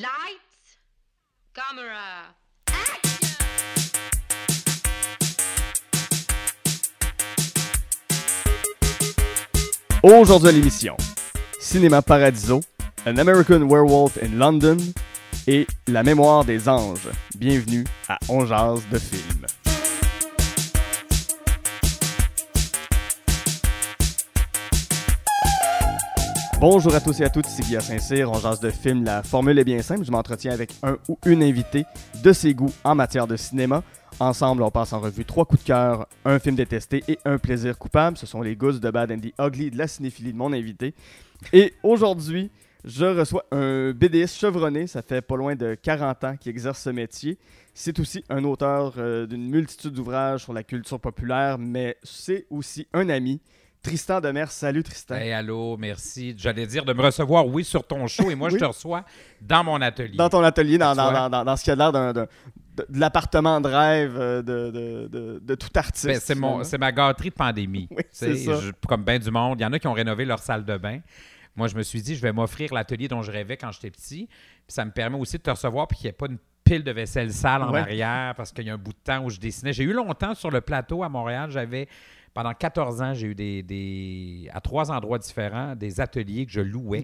Lights, camera, Aujourd'hui à l'émission, Cinéma Paradiso, An American Werewolf in London et La mémoire des anges. Bienvenue à On jase de film. Bonjour à tous et à toutes, ici Guillaume Saint-Cyr, on jase de film. La formule est bien simple, je m'entretiens avec un ou une invitée de ses goûts en matière de cinéma. Ensemble, on passe en revue trois coups de cœur, un film détesté et un plaisir coupable. Ce sont les goûts de Bad and the Ugly de la cinéphilie de mon invité. Et aujourd'hui, je reçois un BDiste chevronné, ça fait pas loin de 40 ans qu'il exerce ce métier. C'est aussi un auteur euh, d'une multitude d'ouvrages sur la culture populaire, mais c'est aussi un ami. Tristan Demers, salut Tristan. Hey, allô, merci. J'allais dire de me recevoir, oui, sur ton show, et moi, Oui. je te reçois dans mon atelier. Dans ton atelier, dans, dans, dans- dans- ce qui a l'air d'un- d'un- de, de l'appartement de rêve euh, de, de- de- de tout artiste. Ben, c'est, mon, c'est ma gâterie de pandémie. Oui, c'est ça. je- comme bien du monde, il y en a qui ont rénové leur salle de bain. Moi, je me suis dit, je vais m'offrir l'atelier dont je rêvais quand j'étais petit. Puis ça me permet aussi de te recevoir, puis qu'il n'y ait pas une pile de vaisselle sale en Ouais. arrière, parce qu'il y a un bout de temps où je dessinais. J'ai eu longtemps sur le plateau à Montréal, j'avais. Pendant 14 ans, j'ai eu des, des- à trois endroits différents des ateliers que je louais.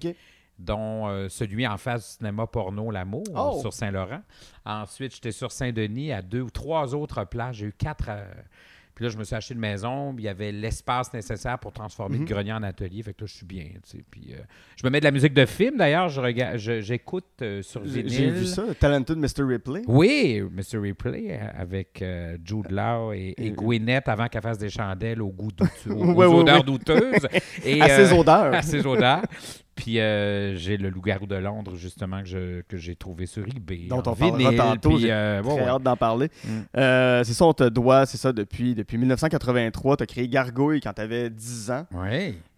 Dont euh, celui en face du cinéma porno L'Amour Oh! sur Saint-Laurent. Ensuite, j'étais sur Saint-Denis à deux ou trois autres places. J'ai eu quatre. euh, Puis là, je me suis acheté une maison. puis Il y avait l'espace nécessaire pour transformer Mhm. le grenier en atelier. Fait que là, je suis bien. tu sais. Puis euh, je me mets de la musique de film. D'ailleurs, je regarde, je- j'écoute euh, sur vinyle. j'ai vu ça, Talented Mr. Ripley. Oui, Mr. Replay euh, avec euh, Jude Law et, et Gwyneth avant qu'elle fasse des chandelles au goût douteux, aux, Ouais, aux ouais, odeurs ouais. douteuses. Et, À ses odeurs. à ses odeurs. Puis euh, j'ai le loup-garou de Londres, justement, que, j'ai trouvé sur eBay. Dont on parlera vinyle, tantôt, puis, j'ai euh, Très ouais. hâte d'en parler. Mm. Euh, c'est ça, on te doit, c'est ça, depuis, depuis 1983. Tu as créé Gargouille quand tu avais 10 ans.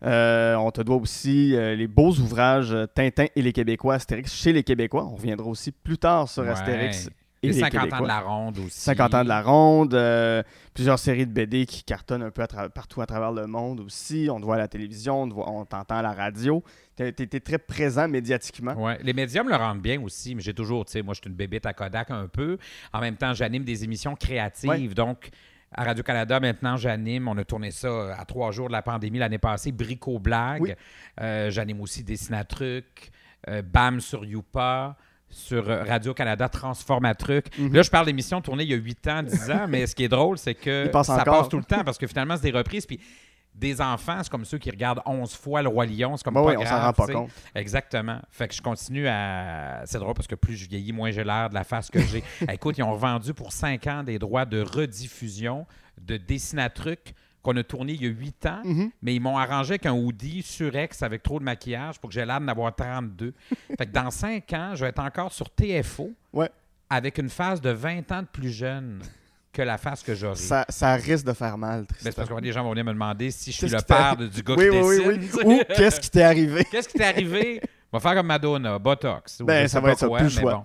Euh, on te doit aussi les beaux ouvrages Tintin et les Québécois, Astérix chez les Québécois. On reviendra aussi plus tard sur Ouais. Astérix et Les les 50 ans de la ronde aussi. 50 ans de la ronde, euh, plusieurs séries de BD qui cartonnent un peu à partout à travers le monde aussi. On te voit à la télévision, on te voit- on t'entend à la radio. Tu étais très présent médiatiquement. Les médias me le rendent bien aussi, mais j'ai toujours, tu sais, moi, je suis une bébête à Kodak un peu. En même temps, j'anime des émissions créatives. Ouais. Donc, à Radio-Canada, maintenant, j'anime. On a tourné ça à trois jours de la pandémie l'année passée, Brico Blague. Oui. Euh, j'anime aussi Dessinatruc, euh, BAM sur Youpa. Sur euh, Radio-Canada, Transformatruc. Mhm. Là, je parle d'émissions tournées il y a 8 ans, 10 ans, mais ce qui est drôle, c'est que passe ça encore. passe tout le temps parce que finalement, c'est des reprises. Puis des enfants, c'est comme ceux qui regardent 11 fois Le Roi Lion. C'est comme Bah pas oui, on grave, s'en rend pas compte. Exactement. Fait que je continue à. C'est drôle parce que plus je vieillis, moins j'ai l'air de la face que j'ai. Écoute, ils ont revendu pour 5 ans des droits de rediffusion de Dessinatruc qu'on a tourné il y a 8 ans, Mhm. mais ils m'ont arrangé avec un hoodie surex avec trop de maquillage pour que j'ai l'air d'en avoir 32. fait que dans 5 ans, je vais être encore sur TFO Ouais. avec une face de 20 ans de plus jeune que la face que j'aurai. Ça, ça risque de faire mal, Ben, Tristan. c'est parce que des gens vont venir me demander si je suis le père de- du gars oui, qui oui, oui, dessine. oui. sais. Ou qu'est-ce qui t'est arrivé? Qu'est-ce qui t'est arrivé? On va faire comme Madonna, Botox. Ben, ça va être ça, quoi, plus mais choix. bon.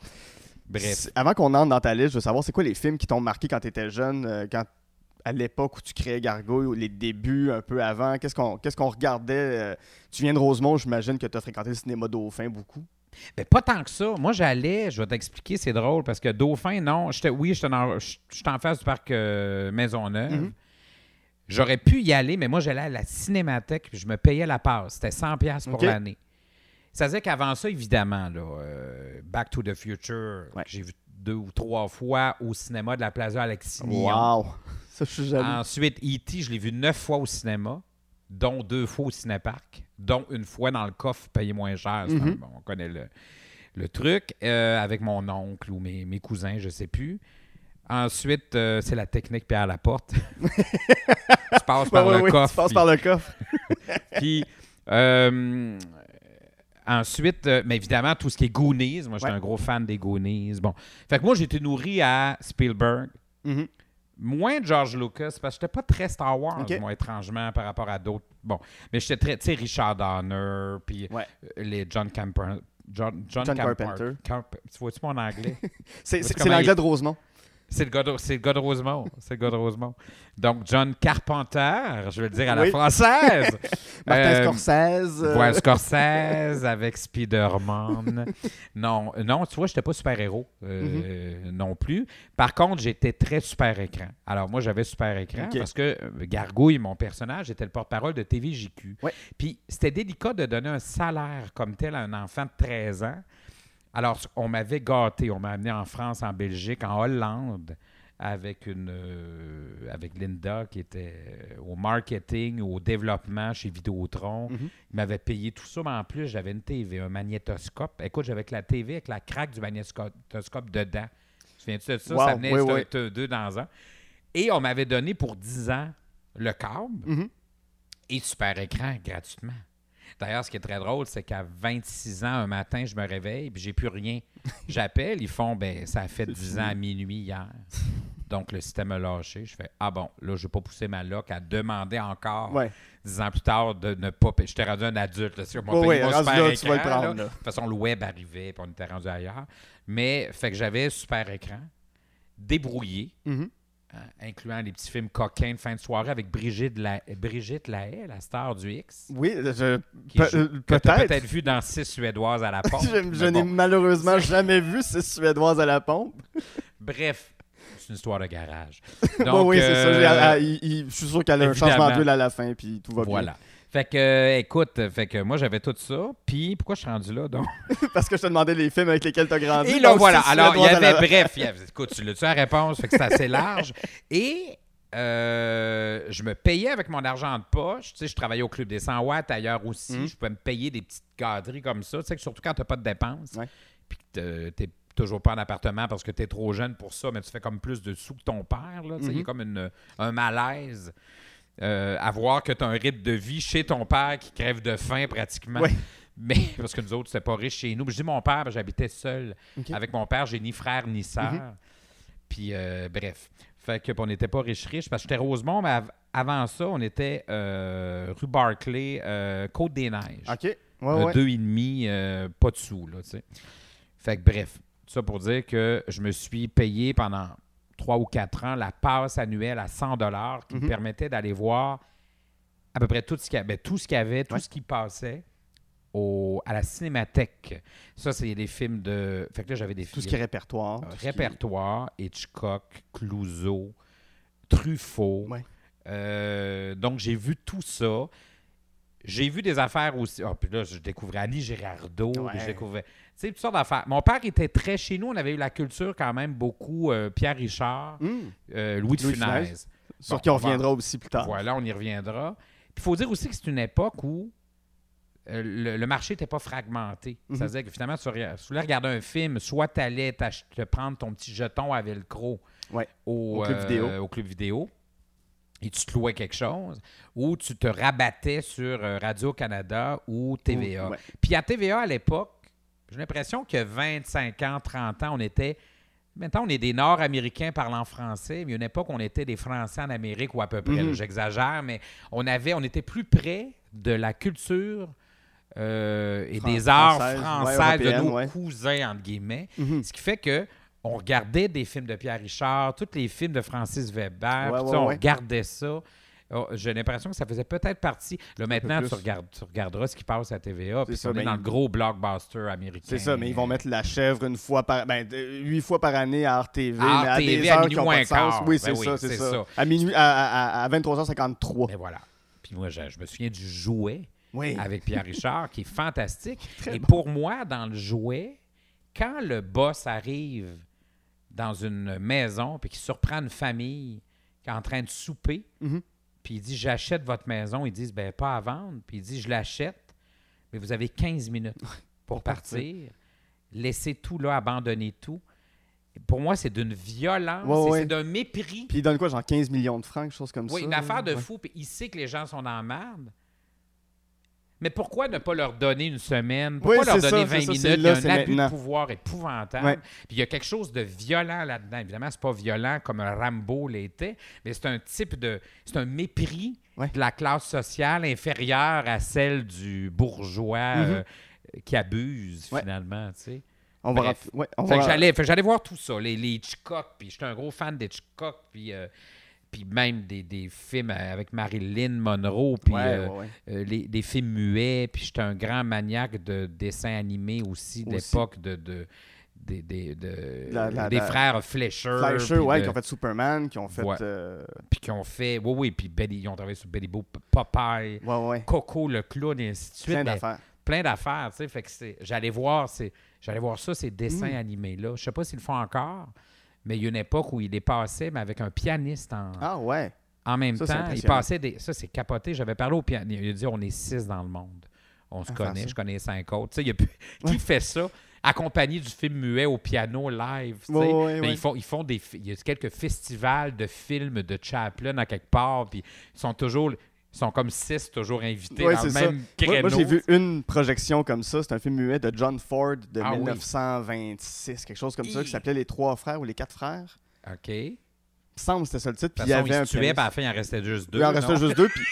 Bref. Avant qu'on entre dans ta liste, je veux savoir, c'est quoi les films qui t'ont marqué quand tu étais jeune, euh, quand, à l'époque où tu créais Gargouille, ou les débuts un peu avant? Qu'est-ce qu'on qu'est-ce qu'on regardait? euh, tu viens de Rosemont, j'imagine que tu as fréquenté le cinéma Dauphin beaucoup. Ben, pas tant que ça. Moi, j'allais, je vais t'expliquer, c'est drôle, parce que Dauphin, non, j'étais, oui, j'étais en, face du parc euh, Maisonneuve. Mhm. J'aurais pu y aller, mais moi, j'allais à la cinémathèque, puis je me payais la passe. C'était 100$ piastres pour l'année. Ça faisait qu'avant ça, évidemment, là, euh, Back to the Future, Ouais. j'ai vu deux ou trois fois au cinéma de la Plaza Alexis. Wow! Ça, je suis jaloux. Ensuite, E.T., je l'ai vu neuf fois au cinéma, dont deux fois au cinéparc, dont une fois dans le coffre payé moins cher. Mhm. on connaît le, le truc. euh, avec mon oncle ou mes, mes cousins, je sais plus. Ensuite, euh, c'est la technique Pierre Laporte. tu passes par Ouais, le coffre. Tu passes puis- par le coffre. puis, euh, ensuite, mais évidemment, tout ce qui est Goonies. Moi, j'étais Ouais. un gros fan des Goonies. Bon. Fait que moi, j'ai été nourri à Spielberg. Mhm. Moins George Lucas, parce que j'étais pas très Star Wars, moi, étrangement, par rapport à d'autres. Bon, mais j'étais très, tu sais, Richard Donner, puis Ouais. euh, les John Camper. John, John, Carpenter. Carp- tu vois-tu mon anglais? C'est l'anglais il- de Rosemont. C'est le, gars de- c'est le gars de Rosemont. C'est le gars de Rosemont. Donc, John Carpenter, je vais le dire à la Oui. française. Martin Euh, Scorsese. euh, Ouais, Scorsese avec Spider-Man. Non, non, tu vois, j'étais pas super-héros euh, non plus. Par contre, j'étais très super-écran. Alors, moi, j'avais super-écran parce que euh, Gargouille, mon personnage, était le porte-parole de TVJQ. Ouais. Puis, c'était délicat de donner un salaire comme tel à un enfant de 13 ans. Alors, on m'avait gâté. On m'a amené en France, en Belgique, en Hollande avec une euh, avec Linda qui était euh, au marketing, au développement chez Vidéotron. Mhm. Il m'avait payé tout ça, mais en plus, j'avais une TV, un magnétoscope. Écoute, j'avais que la TV avec la craque du magnétoscope dedans. Tu souviens-tu de ça? Wow, ça venait oui, un- deux dans un. Et on m'avait donné pour 10 ans le câble Mhm. et super écran gratuitement. D'ailleurs, ce qui est très drôle, c'est qu'à 26 ans, un matin, je me réveille puis j'ai plus rien. J'appelle, ils font ben ça a fait 10 ans à minuit hier. Donc le système a lâché. Je fais Ah bon, là, je vais pas pousser ma loc à demander encore Ouais. 10 ans plus tard de ne pas payer. J'étais rendu un adulte. Là, ouais, mon rendu super là, tu vas le écran, prendre, là. là. De toute façon, le web arrivait, puis on était rendu ailleurs. Mais fait que j'avais super écran, débrouillé, Mhm. hein, incluant les petits films coquins de fin de soirée avec Brigitte, La... Brigitte Lahaye, la star du X. Oui, je- pe- euh, peut-être. peut-être vu dans Six Suédoises à la pompe. je n'ai bon. malheureusement jamais vu ces Suédoises à la pompe. Bref, c'est une histoire de garage. Bon, Donc, oui, c'est ça. euh, ah, il- il- je suis sûr qu'elle a un changement d'huile à la fin, puis tout va Voilà. Fait que, euh, écoute, fait que moi, j'avais tout ça. Puis, pourquoi je suis rendu là, donc? Parce que je te demandais les films avec lesquels tu as grandi. Et là, voilà. Alors, il y avait, la- bref, il y avait- écoute, tu l'as-tu la réponse? Fait que c'est assez large. Et euh, je me payais avec mon argent de poche. Tu sais, je travaillais au Club des 100 watts, ailleurs aussi. Mhm. Je pouvais me payer des petites garderies comme ça. Tu sais, que surtout quand tu n'as pas de dépenses. Ouais. Puis que tu n'es toujours pas en appartement parce que tu es trop jeune pour ça, mais tu fais comme plus de sous que ton père. Là, Tu sais, Il y a Mhm. comme une- un malaise. Euh, à voir que tu as un rythme de vie chez ton père qui crève de faim pratiquement. Mais parce que nous autres, c'était pas riche chez nous. Je dis mon père, ben, j'habitais seul. Avec mon père, j'ai ni frère ni sœur. Mhm. Puis, euh, bref. Fait que, on n'était pas riche-riche parce que j'étais Rosemont, mais av- avant ça, on était euh, rue Barclay, euh, Côte-des-Neiges. OK. Ouais, ouais. Deux et demi, euh, pas de sous, là, tu sais. Fait que, bref. Ça pour dire que je me suis payé pendant trois ou quatre ans la passe annuelle à 100 dollars qui me Mhm. permettait d'aller voir à peu près tout ce qu'il y avait, tout ce qu'il y avait, tout Ouais. ce qui passait au, à la cinémathèque. Ça, c'est des films de... Fait que là, j'avais des Tout ce films... qui est répertoire. Euh, tout ce qui est- répertoire, Hitchcock, Clouseau, Truffaut. Ouais. Euh, donc, j'ai vu tout ça. J'ai vu des affaires aussi. Ah, puis là, je découvrais Annie Girardot. Ouais. Je découvrais. Tu sais, toutes sortes d'affaires. Mon père était très chez nous. On avait eu la culture quand même beaucoup. euh, Pierre Richard, Hum, euh, Louis de Louis de Funès. Funès. Sur Bon, qui on va- reviendra aussi plus tard. Voilà, on y reviendra. Puis il faut dire aussi que c'est une époque où euh, le, le marché n'était pas fragmenté. Mhm. Ça veut dire que finalement, tu, tu voulais regarder un film, soit tu allais te prendre ton petit jeton à Velcro Ouais, au, au club euh, vidéo. au club vidéo et tu te louais quelque chose, ou tu te rabattais sur Radio-Canada ou TVA. Ouais. Puis à TVA, à l'époque, j'ai l'impression que 25 ans, 30 ans, on était... Maintenant, on est des Nord-Américains parlant français, mais il y a une époque, on était des Français en Amérique, ou à peu près, Mhm. j'exagère, mais on avait, on était plus près de la culture euh, et Fran- des arts ouais, français de nos ouais. cousins, entre guillemets. Mhm. Ce qui fait que on regardait des films de Pierre Richard, tous les films de Francis Weber, Ouais, on regardait ça. Oh, J'ai l'impression que ça faisait peut-être partie. Là, maintenant, tu, regardes, tu regarderas ce qui passe à TVA, puis ça, on est ben, dans le gros blockbuster américain. C'est ça, mais ils vont mettre la chèvre une fois par. Ben, huit fois par année à RTV, À mais à RTV, des à heures qui pas de sens. Oui, Ben c'est oui, ça, c'est ça. ça. À minuit, à, à, à 23h53. Mais voilà. Puis moi, je, je me souviens du jouet Oui. avec Pierre Richard, qui est fantastique. Très Et bon. pour moi, dans le jouet, quand le boss arrive dans une maison puis qu'il surprend une famille qui est en train de souper, Mhm. Puis il dit J'achète votre maison, ils disent Ben, pas à vendre. Puis il dit Je l'achète, mais vous avez 15 minutes pour, partir. Laissez tout là, abandonnez tout. Pour moi, c'est d'une violence, Ouais, et ouais. c'est d'un mépris. Puis ils donnent quoi, genre 15 millions de francs, quelque chose comme Oui, ça? une là? affaire de Ouais. fou, puis il sait que les gens sont dans la merde. Mais pourquoi ne pas leur donner une semaine? Pourquoi Oui, leur donner ça, 20 c'est ça, minutes? c'est Il y a un abus maintenant. de pouvoir épouvantable? Ouais. Puis il y a quelque chose de violent là-dedans. Évidemment, c'est pas violent comme un Rambo l'était, mais c'est un type de... C'est un mépris Ouais. de la classe sociale inférieure à celle du bourgeois Mhm. euh, qui abuse, Ouais. finalement, tu sais. On va Bref. on Fait va- j'allais voir tout ça, les, les Hitchcock, puis j'étais un gros fan d'Hitchcock, puis, euh, puis même des, des films avec Marilyn Monroe, puis Ouais, euh, ouais, ouais. euh, les, des films muets, puis j'étais un grand maniaque de dessins animés aussi, de l'époque de, de, des- des- de- La- la- des la- frères Fleischer. Fleischer, de- qui ont fait Superman, qui ont fait. Euh, puis qui ont fait, oui, oui, puis Betty- ils ont travaillé sur Betty Boop, Popeye, Ouais, ouais. Coco le clown, et ainsi de suite. Plein d'affaires. plein d'affaires, tu sais. Fait que j'allais voir, voir ça, ces dessins Mm. animés-là. Je sais pas s'ils le font encore, mais il y a une époque où il les passait, mais avec un pianiste en, Ah, ouais. en même Ça, temps. Il passait des. Ça, c'est capoté. J'avais parlé au pianiste. Il a dit on est six dans le monde. On se faire connaît, ça. je connais cinq autres. Il y a plus- Qui fait ça? Accompagné du film muet au piano live. ouais, Mais ouais. Ils, font, ils font des. Il y a quelques festivals de films de Chaplin à quelque part. Puis ils sont toujours. Ils sont comme six toujours invités Ouais, dans le ça. même créneau. Moi, moi, j'ai vu une projection comme ça. C'est un film muet de John Ford de Ah oui. 1926, quelque chose comme ça, qui s'appelait Les Trois Frères ou Les Quatre Frères. OK. Il me semble que c'était ça le titre. Puis il y avait un puis à la fin, il en restait juste deux. Il en restait juste deux. Puis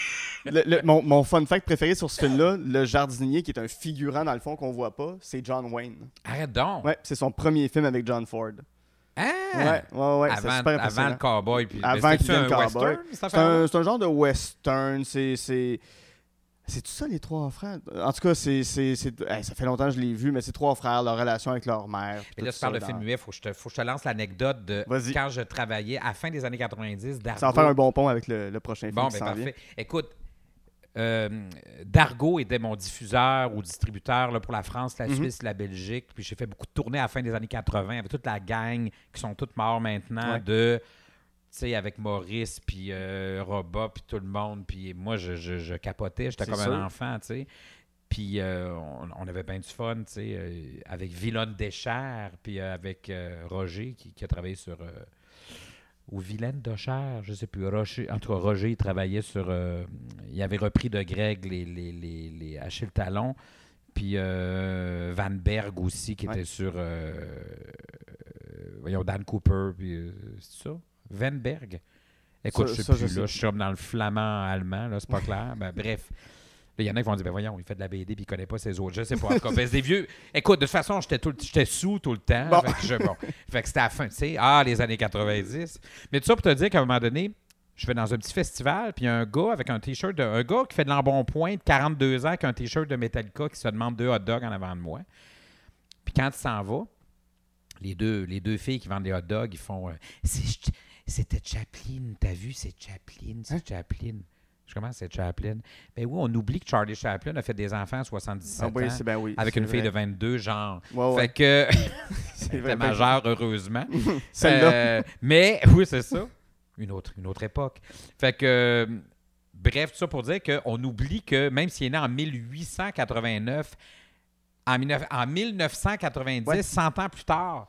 le- le- mon, mon fun fact préféré sur ce film-là, le jardinier, qui est un figurant dans le fond qu'on voit pas, c'est John Wayne. Arrête donc. Ouais, c'est son premier film avec John Ford. Hein? Ouais, ouais, ouais. avant, super avant le cowboy. Puis, Avant qu'il devienne un cowboy? C'est un, un genre de western. C'est. c'est... Tout ça, les trois frères? En tout cas, c'est, hey, ça fait longtemps que je l'ai vu, mais c'est trois frères, leur relation avec leur mère. Et là, tu parles de film muet. Faut que je te, faut que je te lance l'anecdote de quand je travaillais à la fin des années 90. Dargo. Ça va faire un bon pont avec le, le prochain film Bon, ben parfait. vient. Écoute, euh, Dargo était mon diffuseur ou distributeur là, pour la France, la Mhm. Suisse, la Belgique. Puis j'ai fait beaucoup de tournées à la fin des années 80 avec toute la gang qui sont toutes morts maintenant Ouais. de. Tu sais, avec Maurice, puis euh, Roba, puis tout le monde. Puis moi, je, je, je capotais. J'étais comme sûr. un enfant, tu sais. Puis euh, on, on avait bien du fun, tu sais, avec Villonne Deschères, puis avec Roger qui, qui a travaillé sur. Ou Vilaine Deschères, je sais plus. Roger, en tout cas, Roger, il travaillait sur. euh, il avait repris de Greg les, les, les, les Achille Talon. Puis euh, Van Berg aussi, qui Ouais. était sur. euh, voyons, Dan Cooper. Puis, euh, c'est ça? Van Berg? Écoute, Ça- je sais ça, je plus. sais là, je suis comme dans le flamand allemand, là, c'est pas clair. Ben, bref. Là, Il y en a qui vont dire, ben voyons, il fait de la BD puis il connaît pas ses autres. Je sais pas. En tout cas, c'est des vieux. Écoute, de toute façon, j'étais tout- j'étais sous tout le temps. Bon. Fait que, je- bon. Fait que c'était à la fin, tu sais. Ah, les années 90. Mais tout ça pour te dire qu'à un moment donné, je vais dans un petit festival, puis il y a un gars avec un t-shirt, de, un gars qui fait de l'embonpoint de 42 ans avec un t-shirt de Metallica qui se demande deux hot dogs en avant de moi. Puis quand il s'en va, les deux, les deux filles qui vendent des hot dogs, ils font euh, C'était Chaplin, t'as vu, c'est Chaplin, c'est Hein? Chaplin. Je commence, c'est Chaplin. Ben oui, on oublie que Charlie Chaplin a fait des enfants à 77 Ah oui, ans ben oui. avec une fille de 22, genre. Ouais, ouais. Fait que. C'est ben, majeure, heureusement. Euh, mais, oui, c'est ça. Une autre, une autre époque. Fait que, euh, bref, tout ça pour dire qu'on oublie que même s'il est né en 1889, en, 19 en 1990, Ouais. 100 ans plus tard,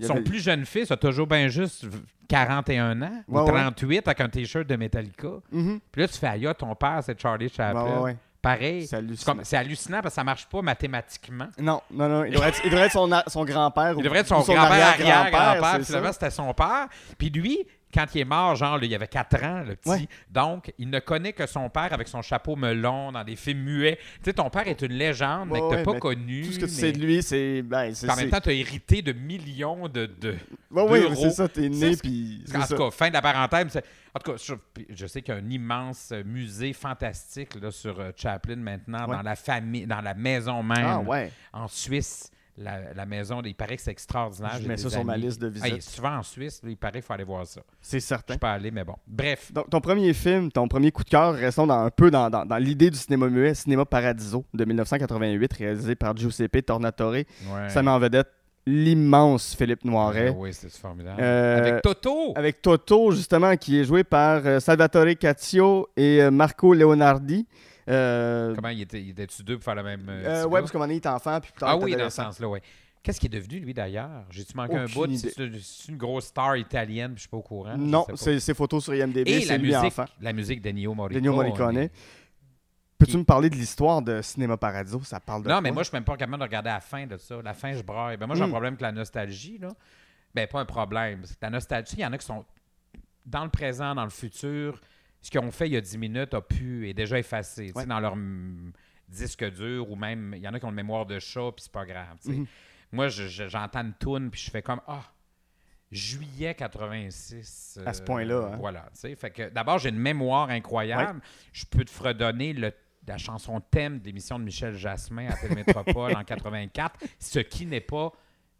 son avait- plus jeune fils a toujours bien juste 41 ans Ouais, ou ouais. 38 avec un T-shirt de Metallica. Mhm. Puis là, tu fais, aïe, ton père, c'est Charlie Chaplin. ouais. Pareil. C'est hallucinant. parce que ça marche pas mathématiquement. Non, non, non. Il devrait être, il devrait être son, son grand-père. Il devrait être son, grand-père, arrière-grand-père, Puis finalement, c'était son père. Puis lui, quand il est mort, genre, là, il avait 4 ans, le petit. Ouais. Donc, il ne connaît que son père avec son chapeau melon dans des films muets. Tu sais, ton père est une légende, mais que tu ouais, pas connu. Tout ce que tu mais- sais de lui, c'est. Ben, en même temps, tu as hérité de millions de. de... D'euros. c'est ça, t'es Tu sais né, puis. En tout cas, fin de la parenthèse. En tout cas, je, sais qu'il y a un immense musée fantastique là, sur euh, Chaplin maintenant, Ouais. dans la famille, dans la maison même, Ah, en Suisse. La, la maison, il paraît que c'est extraordinaire. Je mets ça sur ma liste de visites. souvent en Suisse, il paraît qu'il faut aller voir ça. C'est Je certain. suis pas allé, mais bon. Bref. Donc, ton premier film, ton premier coup de cœur, restons dans, un peu dans, dans- dans l'idée du cinéma muet, Cinéma Paradiso de 1988, réalisé par Giuseppe Tornatore. Ouais. Ça met en vedette l'immense Philippe Noiret. Ah oui, c'était formidable. Euh, Avec Toto. Avec Toto, justement, qui est joué par euh, Salvatore Caccio et euh, Marco Leonardi. Euh, Comment il était, il était-tu deux pour faire la même. euh, euh, ouais, parce qu'à un moment donné, il est enfant, puis plus tard, Ah il est oui, dans ce sens-là, oui. Qu'est-ce qui est devenu, lui, d'ailleurs? J'ai-tu manqué un bout? idée. C'est c'est une grosse star italienne, puis je suis pas au courant? je Non, sais pas. c'est ses photos sur IMDb, Et c'est la lui musique, enfant. la musique d'Ennio Morricone. Ennio Morricone. Peux-tu me parler de l'histoire de Cinéma Paradiso? Ça parle de Non, quoi? mais moi, je suis même pas capable de regarder la fin de ça. La fin, je braille. Ben, moi, j'ai un Mm. problème avec la nostalgie. Là. Ben, pas un problème. C'est que La nostalgie, il y en a qui sont dans le présent, dans le futur. Ce qu'ils ont fait il y a 10 minutes a pu, est déjà effacé. Ouais. Dans leur disque dur ou même, il y en a qui ont une mémoire de chat, puis c'est pas grave. Mhm. moi, je- je- j'entends une toune, puis je fais comme Ah, juillet 86. À ce euh, point-là, hein. Voilà. Fait que d'abord, j'ai une mémoire incroyable. Je peux te fredonner le- la chanson thème de l'émission de Michel Jasmin à Télémétropole en 84, ce qui n'est pas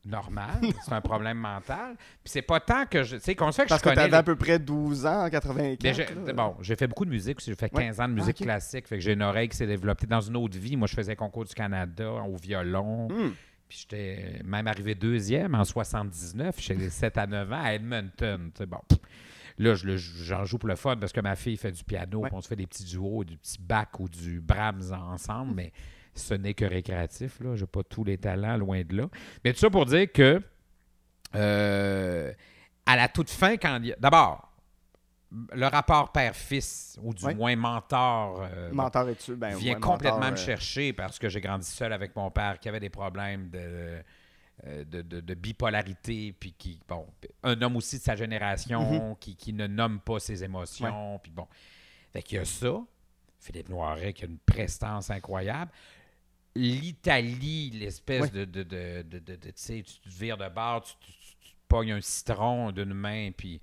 normal. C'est un problème mental. Puis c'est pas tant que je. Tu sais, comment ça fait que Parce je que tu avais les- à peu près 12 ans en 84. mais j'ai- là. bon, j'ai fait beaucoup de musique aussi. J'ai fait Ouais. 15 ans de Ah, musique ok. classique. Fait que j'ai une oreille qui s'est développée dans une autre vie. Moi, je faisais concours du Canada au violon. Hmm. Puis j'étais même arrivé deuxième en 79, chez 7 à 9 ans à Edmonton. Sais, bon. Là, je le- j'en joue pour le fun parce que ma fille fait du piano, Ouais. puis on se fait des petits duos, du petit bac ou du Brahms ensemble, mais ce n'est que récréatif. Je n'ai pas tous les talents, loin de là. Mais tout ça pour dire que euh, à la toute fin, quand D'abord, le rapport père-fils, ou du moins mentor, euh, bon, Mentor et tu ben, vient ouais, complètement mentor, me euh, chercher parce que j'ai grandi seul avec mon père qui avait des problèmes de, de, de- de bipolarité, puis qui, bon, un homme aussi de sa génération Mhm. qui, qui ne nomme pas ses émotions, puis bon. Fait qu'il y a ça. Philippe Noiret qui a une prestance incroyable. L'Italie, l'espèce de, de, de, de- tu sais, tu te vires de bord, tu, tu- tu- tu pognes un citron d'une main, puis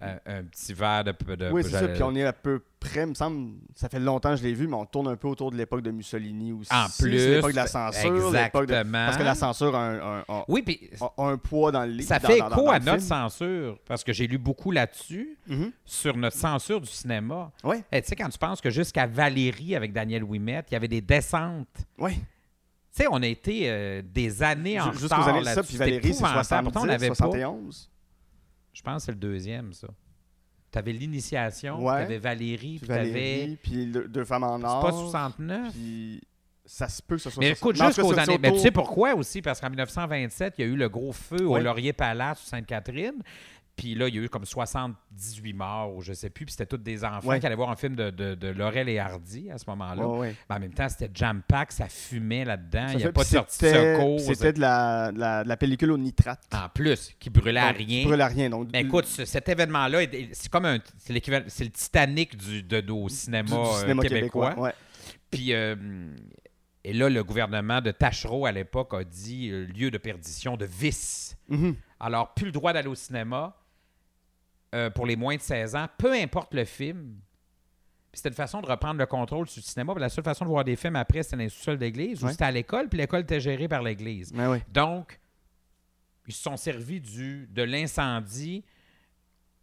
un, un petit verre de... de Oui, c'est ça. Puis on est à peu près, me semble, ça fait longtemps que je l'ai vu, mais on tourne un peu autour de l'époque de Mussolini aussi. En plus, l'époque de la censure. de- exactement. Parce que la censure a un, Oui, puis a un poids dans le livre. Ça dans- fait écho à notre film. censure, parce que j'ai lu beaucoup là-dessus, Mhm. sur notre censure du cinéma. Ouais. Eh, tu sais, quand tu penses que jusqu'à Valérie avec Daniel Ouimet, il y avait des descentes. Ouais. Tu sais, on a été euh, des années en Ju- Jusqu'aux retard années ça, puis Valérie, c'est épouvantable. 70, Pourtant, on n'avait pas... 71. Je pense que c'est le deuxième, ça. Tu avais l'initiation, Ouais. tu avais Valérie, Puis tu avais... Valérie, puis le- Deux femmes en C'est or. pas 69? Puis ça se peut que ce soit Mais écoute, jusqu'aux c'est- c'est années. Mais tu sais pourquoi aussi? Parce qu'en 1927, il y a eu le gros feu au. Laurier Palace Sainte-Catherine. Puis là, il y a eu comme 78 morts, ou je sais plus. Puis c'était tous des enfants Ouais. qui allaient voir un film de, de, de Laurel et Hardy à ce moment-là. Ouais, ouais. Mais en même temps, c'était jam-pack, ça fumait là-dedans. Il n'y a pas de sortie de c'était- secours. C'était de la, de la, de la pellicule au nitrate. En plus, qui brûlait à rien. Tu brûles à rien. Donc, Mais écoute, ce- cet événement-là, est- c'est comme un. C'est le Titanic du, de nos du, euh, cinéma québécois. Puis, euh, et là, le gouvernement de Tachereau, à l'époque, a dit euh, lieu de perdition, de vice. Mhm. Alors, plus le droit d'aller au cinéma euh, pour les moins de 16 ans, peu importe le film. C'était une façon de reprendre le contrôle sur le cinéma. Puis la seule façon de voir des films après, c'était dans les sous-sols d'église ou c'était à l'école, puis l'école était gérée par l'église. Ouais. Donc, ils se sont servis du, de l'incendie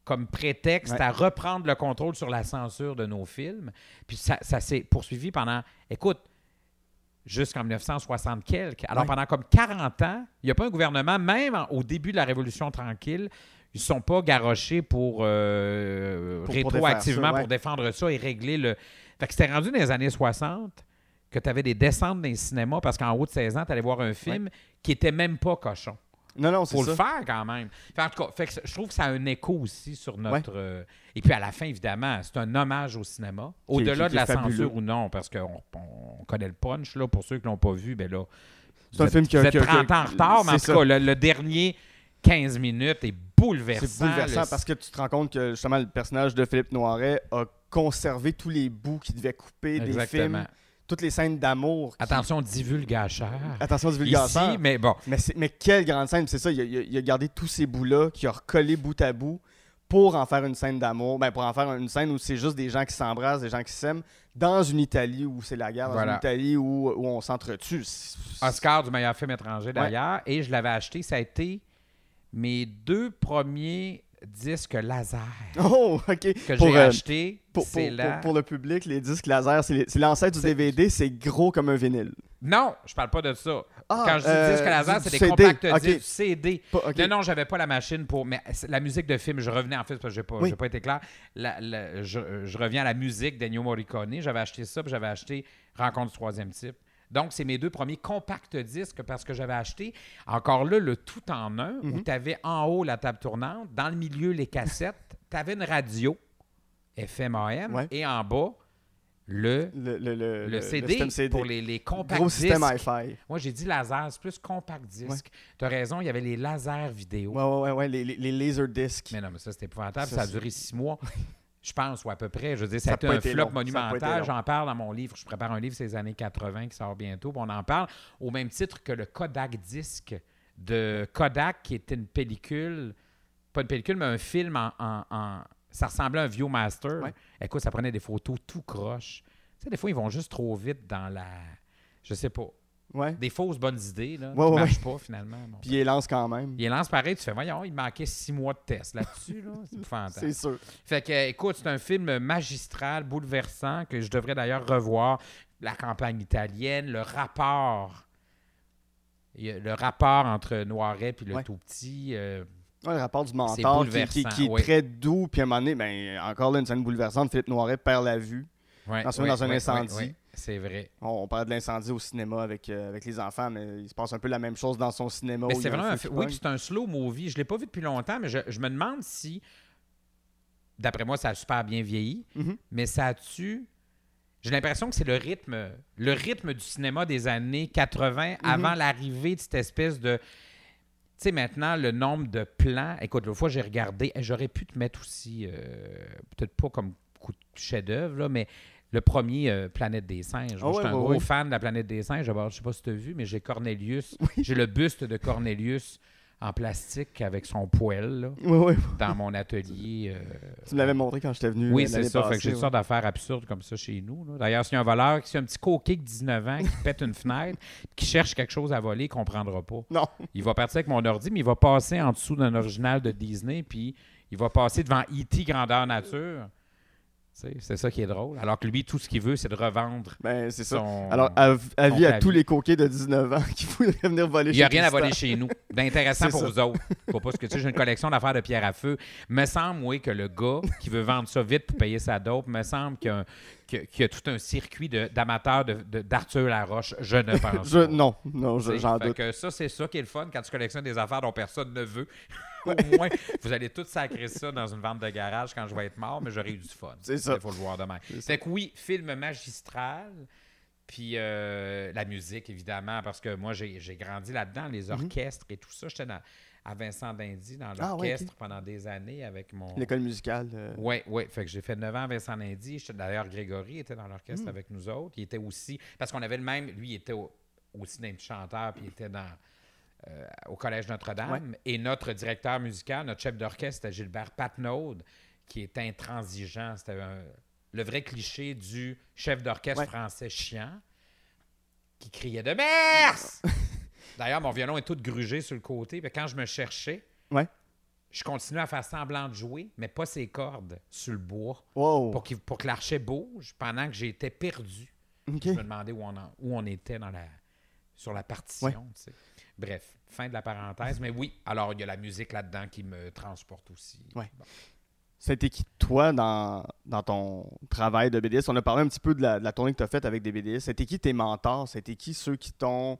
comme prétexte Ouais. à reprendre le contrôle sur la censure de nos films. Puis ça, ça s'est poursuivi pendant, écoute, jusqu'en 1960 quelques. Alors Ouais. pendant comme 40 ans, il n'y a pas un gouvernement, même en- au début de la Révolution tranquille, ils ne sont pas garochés pour, euh, Pour- pour rétroactivement ouais. pour défendre ça et régler le... Fait que c'était rendu dans les années 60 que tu avais des descentes dans les cinémas parce qu'en haut de 16 ans, tu allais voir un film qui était même pas cochon. Non, non, c'est ça. le faire quand même. Fait, en tout cas, fait que je trouve que ça a un écho aussi sur notre. euh, et puis à la fin, évidemment, c'est un hommage au cinéma. Au-delà de la censure ou non, parce qu'on on connaît le punch, là, pour ceux qui l'ont pas vu, ben là. C'est un film qui a- Vous êtes qui a- 30 qui a- ans en retard, mais en c'est tout cas, le, le dernier 15 minutes est bouleversant. C'est bouleversant Le- parce que tu te rends compte que justement le personnage de Philippe Noiret a conservé tous les bouts qu'il devait couper des films, toutes les scènes d'amour. qui- Attention, divulgacheur. Attention vulgarisation. Ici, mais bon. Mais, quelle grande scène, c'est ça, il a, il gardé tous ces bouts-là, qui a recollé bout à bout pour en faire une scène d'amour, ben pour en faire une scène où c'est juste des gens qui s'embrassent, des gens qui s'aiment, dans une Italie où c'est la guerre, dans Voilà. une Italie où, où on s'entretue. Oscar du meilleur film étranger d'ailleurs. Et je l'avais acheté. Ça a été mes deux premiers disques laser Oh, que j'ai euh, achetés. Pour, C'est pour- la- pour- pour le public, les disques laser, c'est l'ancêtre du DVD, c'est gros comme un vinyle. Non, je parle pas de ça. Ah, Quand je dis euh, disque laser, c'est des CD. compacts disques CD. Pas-. Non, non, j'avais pas la machine pour. Mais la musique de film, je revenais en fait, parce que j'ai pas, Oui. pas été clair. La- la- je, je reviens à la musique d'Ennio Morricone. J'avais acheté ça, puis j'avais acheté Rencontre du troisième type. Donc, c'est mes deux premiers compacts disques parce que j'avais acheté. Encore là, le tout en un, où Mhm. tu avais en haut la table tournante, dans le milieu les cassettes, tu avais une radio FM AM, Ouais. et en bas, le, Le, le, le, le CD, système CD. pour les, les compacts Gros système disques. hi-fi. Moi, j'ai dit laser, c'est plus compact disque. Tu as raison, il y avait les lasers vidéo. Ouais, ouais, ouais, ouais, les, les, les laser discs. Mais non, mais ça, c'était épouvantable. Ça, Ça, a duré six mois. Je pense, ou à peu près. Je veux dire, ça, Ça a a été pas un été flop long. Monumental. J'en parle dans mon livre. Je prépare un livre ces années 80 qui sort bientôt. on en parle au même titre que le Kodak Disc de Kodak, qui était une pellicule, pas une pellicule, mais un film en. en- en- ça ressemblait à un Viewmaster. Ouais. Écoute, ça prenait des photos tout croche. Tu sais, des fois, ils vont juste trop vite dans la. Je sais pas. Ouais. Des fausses bonnes idées, là, Ouais, qui ouais, marchent pas finalement. Bon. Puis il lance quand même. Il lance pareil, tu fais, voyons, il manquait six mois de test là-dessus, là. C'est épouvantable. C'est sûr. Fait que, écoute, c'est un film magistral, bouleversant, que je devrais d'ailleurs revoir. La campagne italienne, le rapport. Le rapport entre Noiret et le tout petit. euh, Ouais, le rapport du mentor qui, qui- bouleversant, qui est très doux, puis à un moment donné, ben, encore là, une scène bouleversante, Philippe Noiret perd la vue. ouais, Dans dans un incendie. C'est vrai. On, on parlait de l'incendie au cinéma avec, euh, avec les enfants, mais il se passe un peu la même chose dans son cinéma. Mais c'est vraiment un Oui, c'est un slow movie. Je ne l'ai pas vu depuis longtemps, mais je, je me demande si. D'après moi, ça a super bien vieilli, Mhm. mais ça a-tu. J'ai l'impression que c'est le rythme, le rythme du cinéma des années 80 Mhm. avant l'arrivée de cette espèce de. Tu sais, maintenant, le nombre de plans. Écoute, l'autre fois, j'ai regardé. J'aurais pu te mettre aussi, euh, peut-être pas comme coup de chef-d'œuvre, mais le premier euh, Planète des singes. Ah Moi, je suis un ouais, gros ouais. fan de la Planète des singes. D'abord, je sais pas si tu as vu, mais j'ai Cornelius. J'ai le buste de Cornelius en plastique avec son poêle là, dans mon atelier. euh, Tu me l'avais montré quand j'étais venu. oui, euh, c'est ça. Fait que passée, j'ai une sorte d'affaires absurdes comme ça chez nous. D'ailleurs, s'il y a un voleur, s'il y a un petit coquet de 19 ans qui pète une fenêtre, qui cherche quelque chose à voler, ne comprendra pas. Non. Il va partir avec mon ordi, mais il va passer en dessous d'un original de Disney, puis il va passer devant E.T. Grandeur Nature. C'est ça qui est drôle. Alors que lui, tout ce qu'il veut, c'est de revendre Ben, c'est ça. son. Alors, av- avis à tous les coquets de 19 ans qui voudraient venir voler Il n'y a chez rien à voler chez nous. D'intéressant pour vous autres. Faut pas ce que tu sais, j'ai une collection d'affaires de pierre à feu. Me semble, oui, que le gars qui veut vendre ça vite pour payer sa dope, me semble qu'il y qu'il y a- tout un circuit d'amateurs d'Arthur Laroche. Je ne pense Je, pas. non, non, j'en doute. que ça, c'est ça qui est le fun quand tu collectionnes des affaires dont personne ne veut. Au moins, vous allez tous sacrer ça dans une vente de garage quand je vais être mort, mais j'aurai eu du fun. C'est ça. Il faut le voir demain. C'est que oui, film magistral. Puis euh, la musique, évidemment, parce que moi, j'ai grandi là-dedans, les orchestres et tout ça. J'étais dans- à Vincent d'Indy dans Mhm. Ah, ouais, l'orchestre pendant des années avec mon. L'école musicale. euh, Oui, oui. Fait que j'ai fait 9 ans à Vincent d'Indy. D'ailleurs, Grégory était dans l'orchestre avec nous autres. Il était aussi. Parce qu'on avait le même. Lui, il était au- aussi d'un petit chanteur, puis il était dans. Euh, au Collège Notre-Dame. Et notre directeur musical, notre chef d'orchestre, c'était Gilbert Patnaud, qui est intransigeant. C'était le vrai cliché du chef d'orchestre Ouais. français chiant qui criait de mers! D'ailleurs, mon violon est tout grugé sur le côté. Puis quand je me cherchais, Ouais. je continuais à faire semblant de jouer, mais pas ses cordes sur le bois Wow. pour, que l'archet bouge pendant que j'étais perdu. Je me demandais où on, en- où on était dans la, sur la partition. Ouais. Bref, fin de la parenthèse. Mais oui, alors il y a la musique là-dedans qui me transporte aussi. Ouais. Bon. C'était qui, toi, dans, dans ton travail de BDS? On a parlé un petit peu de la, de la tournée que tu as faite avec des BDS. C'était qui tes mentors? C'était qui ceux qui t'ont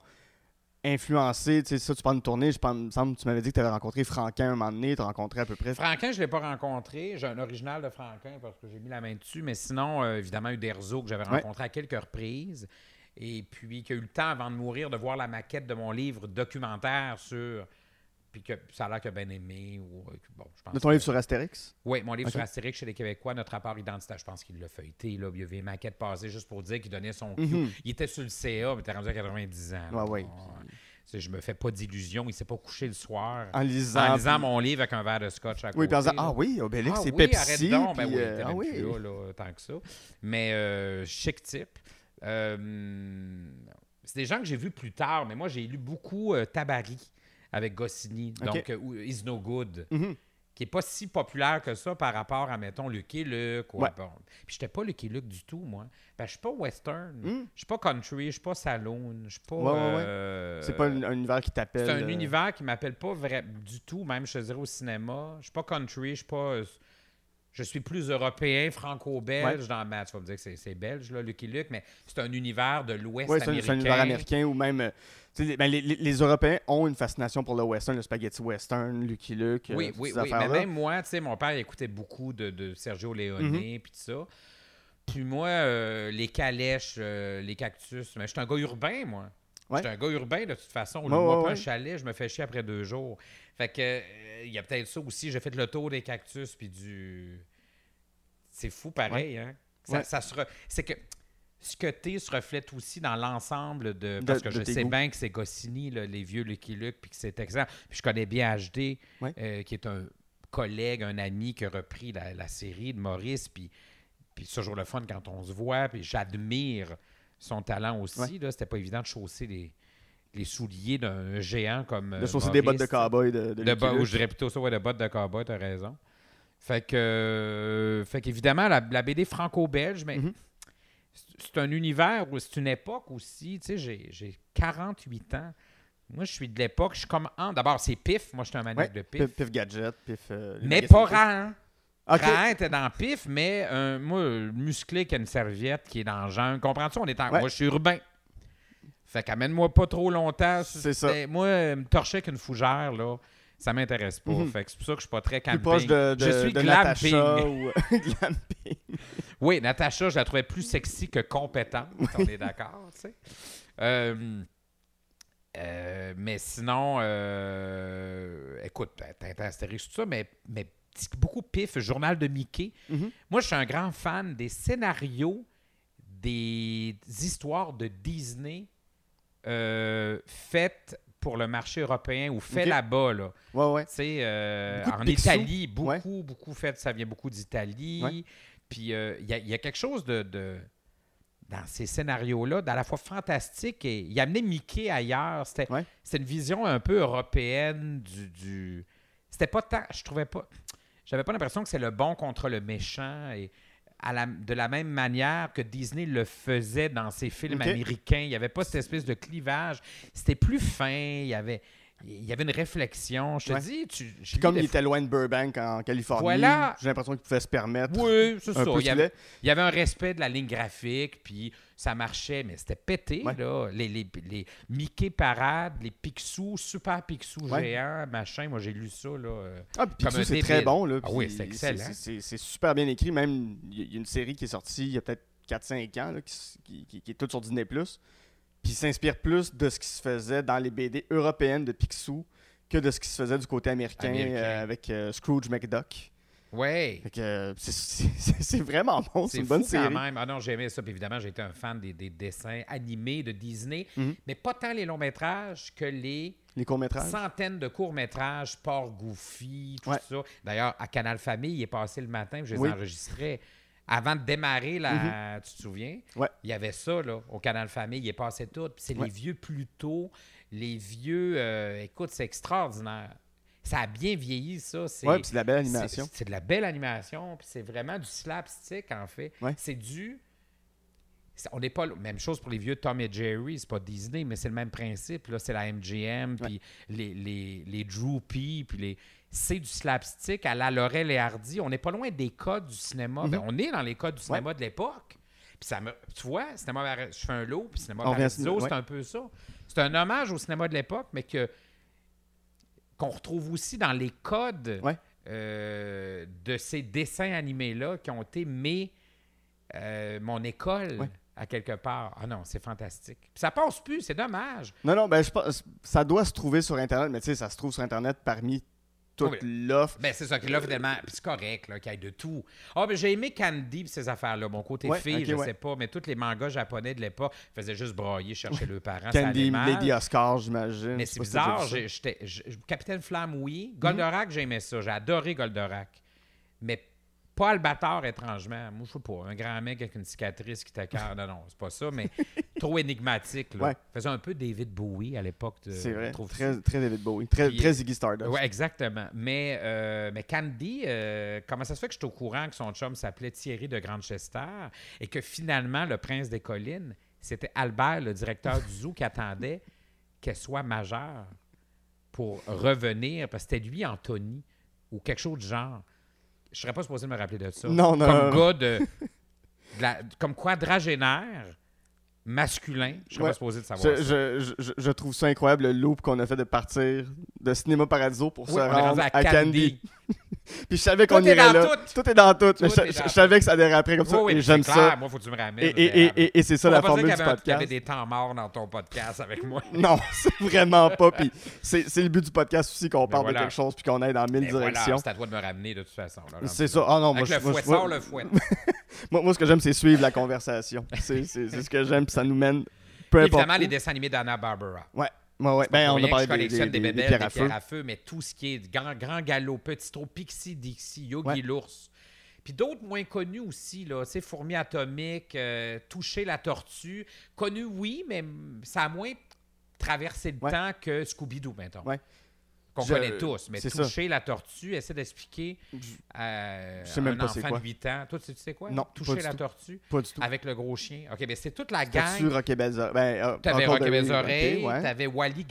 influencé? Tu sais, ça, tu parles de tournée. Je pense, me semble que tu m'avais dit que tu avais rencontré Franquin un moment donné. Tu as rencontré à peu près. Franquin, je ne l'ai pas rencontré. J'ai un original de Franquin parce que j'ai mis la main dessus. Mais sinon, euh, évidemment, Uderzo, que j'avais Ouais. rencontré à quelques reprises. Et puis, qui a eu le temps, avant de mourir, de voir la maquette de mon livre documentaire sur. Puis que ça a l'air qu'il a bien aimé. Ou, euh, bon, je pense De ton que- livre sur Astérix? Oui, mon livre sur Astérix chez les Québécois, notre rapport identitaire, je pense qu'il l'a feuilleté. Là. Il y avait une maquette passée juste pour dire qu'il donnait son cue. Mhm. Il était sur le CA, mais il était rendu à 90 ans. là. Ouais, ouais. Bon, tu sais, je me fais pas d'illusions. Il s'est pas couché le soir. En lisant. En lisant puis- mon livre avec un verre de scotch à côté. Oui, puis en disant là. Ah oui, Obélix, Ah c'est oui, Pepsi. arrête donc. Ben oui, euh, ah même oui. là, là, tant que ça. Mais euh, chic type. Euh, c'est des gens que j'ai vus plus tard, mais moi, j'ai lu beaucoup euh, Tabari avec Goscinny, donc euh, ou Is No Good, Mhm. qui n'est pas si populaire que ça par rapport à, mettons, Lucky Luke. ou- Ouais. bon. Puis j'étais pas Lucky Luke du tout, moi. Ben, je suis pas western, Mm. je suis pas country, je suis pas saloon, je suis pas... Ouais, ouais, euh, C'est pas un, un univers qui t'appelle. c'est un euh, univers qui m'appelle pas vrai, du tout, même je te dirais au cinéma. Je suis pas country, je suis pas. Je suis plus européen, franco-belge dans ma. Tu vas me dire que c'est- belge, là, Lucky Luke, mais c'est un univers de l'Ouest Ouais, américain. c'est un univers américain ou même. euh, ben, les- les- les Européens ont une fascination pour le western, le spaghetti western, Lucky Luke. euh, Oui, toutes oui, oui. Mais même moi, tu sais, mon père écoutait beaucoup de, de Sergio Leone Mhm. puis tout ça. Puis moi, euh, les calèches, euh, les cactus, mais je suis un gars urbain, moi. Ouais. Je suis un gars urbain, de toute façon. Ouais, Loue-moi ouais, pas un chalet, je me fais chier après deux jours. Fait que, euh, il y a peut-être ça aussi. J'ai fait le tour des cactus, puis du... C'est fou pareil, hein? Ça, Ouais. ça se re- C'est que ce que tu se reflète aussi dans l'ensemble de. Parce De- que de je tes sais goûts. bien que c'est Goscinny, là, les vieux Lucky Luke, puis que c'est excellent. Puis je connais bien HD, euh, qui est un collègue, un ami qui a repris la, la série de Maurice. Puis, puis c'est toujours le fun quand on se voit. Puis j'admire son talent aussi. Ouais. là. C'était pas évident de chausser les, les souliers d'un géant comme. De euh, saucer des bottes de cowboy de, de De Lucky bo- ou je dirais plutôt ça, ouais, de bottes de cowboy, t'as raison. Fait que, euh, fait qu'évidemment, la, la BD franco-belge, mais Mhm. c'est- c'est un univers, où c'est une époque aussi. Tu sais, j'ai- j'ai 48 ans. Moi, je suis de l'époque, je suis comme. D'abord, c'est pif. Moi, je suis un maniaque Ouais, de pif. Pif, Gadget, Pif. euh, mais pas rare. Ok. Rare était dans pif, mais euh, moi, musclé qui a une serviette qui est dans le jungle. Comprends-tu? On est en... Ouais. Moi, je suis urbain. Fait qu'amène-moi pas trop longtemps. C'est ça. Mais Moi, me torcher avec une fougère, là, ça m'intéresse pas. Mhm. Fait que c'est pour ça que je suis pas très Plus camping. proche de, de, je suis de glamping. Natacha ou glamping. Oui, Natacha, je la trouvais plus sexy que compétente. On est d'accord, tu sais. Euh, euh, mais sinon, euh, écoute, Astérix, tout ça, mais, beaucoup pif, Journal de Mickey. Mhm. Moi, je suis un grand fan des scénarios des histoires de Disney euh, faites pour le marché européen ou faites Ok. là-bas, là. Ouais, ouais. Tu sais, euh, en. Italie, beaucoup, Ouais. beaucoup fait, ça vient beaucoup d'Italie. Ouais. Puis euh, il y, a- il y a quelque chose de, de- dans ces scénarios-là, d'à la fois fantastique et il amenait Mickey ailleurs. C'était Ouais. c'était une vision un peu européenne du. du... C'était pas tant. Je trouvais pas. J'avais pas l'impression que c'est le bon contre le méchant et à la- de la même manière que Disney le faisait dans ses films américains. Il n'y avait pas cette espèce de clivage. C'était plus fin. Il y avait, il y avait une réflexion. Je te Ouais. dis, tu, je comme il était loin de Burbank en Californie, Voilà. j'ai l'impression qu'il pouvait se permettre Oui, c'est un ça. peu Il y, avait, est. il y avait un respect de la ligne graphique, puis ça marchait, mais c'était pété, Ouais. là. Les, les, les Mickey Parade, les Picsou, Super Picsou Ouais. géants, machin. Moi, j'ai lu ça, là. euh, Ah, puis Picsou, c'est très bon. Là, Ah oui, c'est excellent. c'est- super bien écrit. Même, il y a- une série qui est sortie il y a peut-être 4-5 ans, là, qui, s- qui- qui- qui est toute sur Disney+. Puis il s'inspire plus de ce qui se faisait dans les BD européennes de Picsou que de ce qui se faisait du côté américain, Américain. euh, avec euh, Scrooge McDuck. Ouais. Euh, c'est- vraiment bon. C'est une fou bonne quand série. même. Ah non, j'aimais ça. Puis évidemment, j'ai été un fan des, des dessins animés de Disney, Mhm. mais pas tant les longs métrages que les Les courts-métrages. centaines de courts-métrages, Port Goofy, tout Ouais. ça. D'ailleurs, à Canal Famille, il est passé le matin, je les Oui. Enregistrais. Avant de démarrer, la... tu te souviens? Ouais. Il y avait ça, là, au Canal Famille, il est passé tout. Puis c'est Ouais. les vieux Pluto, les vieux... euh, écoute, c'est extraordinaire. Ça a bien vieilli, ça. C'est... Ouais, puis c'est de la belle animation. C'est de la belle animation, puis c'est vraiment du slapstick, en fait. C'est du. On n'est pas. Même chose pour les vieux Tom et Jerry, c'est pas Disney, mais c'est le même principe. Là, c'est la MGM, puis les, les, les Droopy, puis les. C'est du slapstick à la Laurel et Hardy. On n'est pas loin des codes du cinéma. Mhm. Ben, on est dans les codes du cinéma de l'époque. Puis ça me, tu vois, cinéma, je fais un lot, puis cinéma Paradiso, c'est ouais. un peu ça. C'est un hommage au cinéma de l'époque, mais que qu'on retrouve aussi dans les codes Ouais. euh, de ces dessins animés-là qui ont été mes, euh, mon école Ouais. à quelque part. Ah non, c'est fantastique. Puis ça passe plus, c'est dommage. Non, non, ben, je pense, ça doit se trouver sur Internet, mais tu sais, ça se trouve sur Internet parmi toute Oui. l'offre. Ben, c'est ça que finalement, puis c'est correct là, qu'il y ait de tout. Ah, ben, j'ai aimé Candy et ces affaires-là. Mon côté Ouais, fille, je ouais. sais pas, mais tous les mangas japonais de l'époque faisaient juste brailler, chercher leurs parents. ça Candy, mal. Lady Oscar, j'imagine. Mais c'est si bizarre, ça. je- Capitaine Flamme, oui. Mhm. Goldorak, j'aimais ça. J'ai adoré Goldorak. Mais pas Albator, étrangement. Moi, je sais pas. Un grand mec avec une cicatrice qui t'écarte. Non, non, c'est pas ça, mais trop énigmatique. Là. Ouais. Faisait un peu David Bowie à l'époque. de- C'est vrai. Très, très David Bowie. Très, Puis- très Ziggy Stardust. Oui, exactement. Mais, euh, mais Candy, euh, comment ça se fait que je suis au courant que son chum s'appelait Thierry de Grandchester et que finalement, le prince des collines, c'était Albert, le directeur du zoo, qui attendait qu'elle soit majeure pour revenir, parce que c'était lui, Anthony, ou quelque chose du genre. Je serais pas supposé me rappeler de ça. Non, non, Comme non, gars de, de la- comme quadragénaire masculin, je serais Ouais. pas supposé de savoir Je, ça. je, je, trouve ça incroyable le loop qu'on a fait de partir de Cinéma Paradiso pour Oui, se rendre à, à Candy. Candy. Puis je savais qu'on Tout est irait dans là. tout. Tout est dans tout. mais Tout je, savais que ça déraperait comme ça. Oui, oui, et j'aime ça. Moi, faut que tu me ramènes. Et, c'est ça On la formule du y avait un- qu'il y avait podcast. des temps morts dans ton podcast avec moi. Non, c'est vraiment pas. Puis c'est le but du podcast aussi qu'on parle voilà. de quelque chose puis qu'on aille dans mille Mais voilà, directions. c'est à toi de me ramener de toute façon. C'est ça. Ah non, moi, Avec je- le moi, fouet, moi- sors le fouet. moi, moi, ce que j'aime, c'est suivre la conversation. C'est ce que j'aime, puis ça nous mène peu importe. Évidemment, les dessins animés d'Anna Barbara. Ouais, ouais, ouais. Ben, on a parlé des, des, des, des- des bébelles, pierres à feu. à feu, mais tout ce qui est grand, grand galop, petit trou, Pixie, Dixie, Yogi Ouais. l'ours. Puis d'autres moins connus aussi, là, c'est Fourmi atomique, euh, Toucher la tortue. Connu, oui, mais ça a moins traversé le temps que Scooby-Doo, mettons. Qu'on connaît tous. Mais ça. Toucher la tortue, essaie d'expliquer à Je sais même un pas enfant quoi. de 8 ans. Toi, tu tu sais quoi? Non, Toucher la tout. tortue Pas du tout. avec le gros chien. OK, mais c'est toute la gang. Rocket Belles Oreilles? Ben, euh, T'avais Rocket ouais. t'avais Wally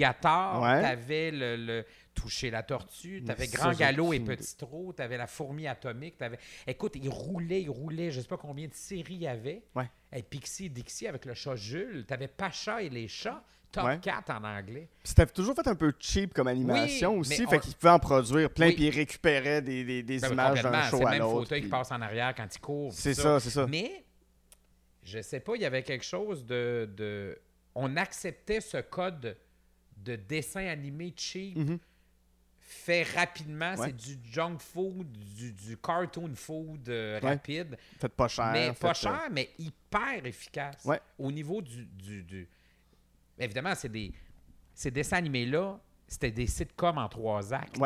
Ouais. t'avais le, le Toucher la tortue, t'avais Grand Galop et Petit Trot, t'avais la fourmi atomique, t'avais... Écoute, il roulait, il roulait, je sais pas combien de séries il y avait. Ouais. Et Pixie et Dixie avec le chat Jules, t'avais Pacha et les chats, Top Ouais. Cat en anglais. C'était toujours fait un peu cheap comme animation Oui, aussi, mais fait on- qu'ils pouvaient en produire plein, Oui. puis ils récupéraient des, des, des Ben, images d'un show c'est à le même l'autre. fauteuil puis- qui passe en arrière quand il court. C'est ça, c'est ça. Mais, je sais pas, il y avait quelque chose de... de- On acceptait ce code de dessin animé cheap Mhm. fait rapidement. Ouais. C'est du junk food, du, du cartoon food euh, Ouais. rapide. Faites pas cher. mais pas euh, cher, mais hyper efficace. Ouais. Au niveau du. du, du- Évidemment, c'est des. Ces dessins animés-là, c'était des sitcoms en trois actes.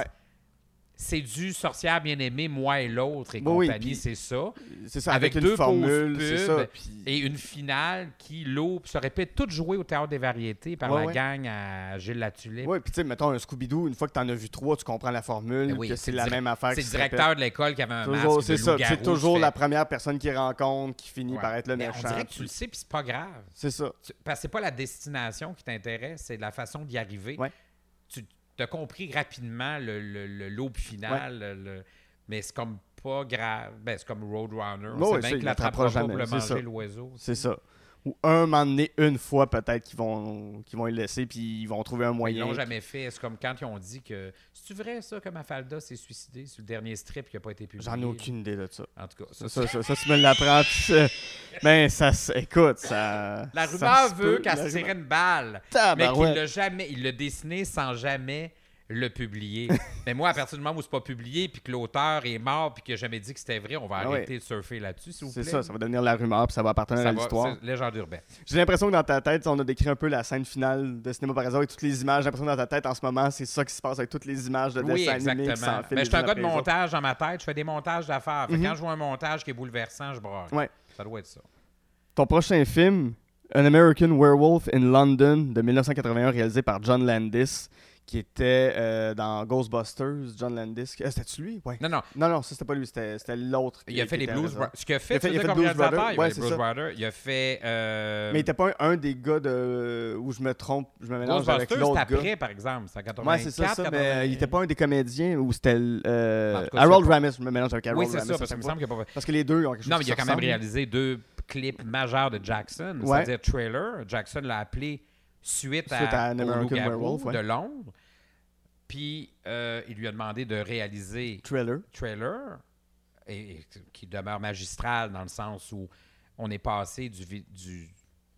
C'est du Sorcière bien-aimée, moi et l'autre et Oui, oui, compagnie, c'est ça. C'est ça, avec avec, deux une formule, pauses c'est pub ça. puis- Et une finale qui, l'eau, ça aurait pu tout jouer au Théâtre des Variétés par Ouais, la ouais. gang à Gilles Latulippe. Ouais, puis tu sais, mettons un Scooby-Doo, une fois que t'en as vu trois, tu comprends la formule, Ben oui, que c'est la même affaire C'est le se répète. directeur de l'école qui avait un Toujours, masque c'est ça. C'est toujours tu la première personne qui rencontre qui finit Ouais. par être le Mais méchant. On dirait que tu le sais, puis c'est pas grave. C'est ça. Tu- Parce que c'est pas la destination qui t'intéresse, c'est la façon d'y arriver. Ouais. Tu as compris rapidement le, le, le l'aube final, le- le- mais c'est comme pas grave. Ben, c'est comme Roadrunner. On sait bien ça, que il l'attrapera l'attrapera pas jamais, pour le c'est manger ça. l'oiseau. C'est ça. Ou un moment donné, une fois peut-être qu'ils vont, qu'ils vont le laisser, puis ils vont trouver un Ils moyen. l'ont jamais fait. C'est comme quand ils ont dit que. C'est-tu vrai, ça, que Mafalda s'est suicidé sur le dernier strip qui n'a pas été publié? J'en ai aucune idée de ça. En tout cas, Ça, ça, ça, ça, ça, tu me l'apprends. puis ça- Ben, écoute, ça. La rumeur veut qu'elle se tirait une balle. mais qu'il l'a jamais, il l'a dessiné sans jamais le publier. mais moi, à partir du moment où c'est pas publié, puis que l'auteur est mort, puis qu'il n'a jamais dit que c'était vrai, on va Ah arrêter ouais. de surfer là-dessus, s'il vous plaît. C'est ça, ça va devenir la rumeur, puis ça va appartenir Ça à l'histoire. légende urbaine. J'ai l'impression que dans ta tête, on a décrit un peu la scène finale de Cinéma par hasard avec toutes les images. J'ai l'impression que dans ta tête, en ce moment, c'est ça qui se passe avec toutes les images de Oui, dessins animés exactement. Mais je suis un gars de montage dans ma tête, je fais des montages d'affaires. Mhm. Quand je vois un montage qui est bouleversant, je braque. Ouais. Ça doit être ça. Ton prochain film, An American Werewolf in London de 1981, réalisé par John Landis, qui était euh, dans Ghostbusters. John Landis. Euh, C'était-tu lui? Ouais. Non, non. Non, non, ça c'était pas lui, c'était c'était l'autre. Il a fait les Blues. Brothers. Ce qu'il a fait, Il a fait- comme Blues Brothers. il a fait Blues. Brothers. Il a fait. Mais il était pas un, un des gars de. où je me trompe, je me mélange avec l'autre gars. après, par exemple. C'est en 84, Ouais, c'est ça, ça, mais 80. il était pas un des comédiens ou c'était euh, cas, Harold pas- Ramis, je me mélange avec Harold Oui, c'est Ramis. ça, parce qu'il me semble qu'il n'y a pas. Parce que les deux, ont quelque chose Non, mais il a quand même réalisé deux clips majeurs de Jackson, c'est-à-dire Trailer. Jackson l'a appelé suite, Suite à Loup-garou Werewolf, ouais. de Londres. Puis euh, il lui a demandé de réaliser Thriller. Trailer, et, et qui demeure magistral dans le sens où on est passé du, vi- du-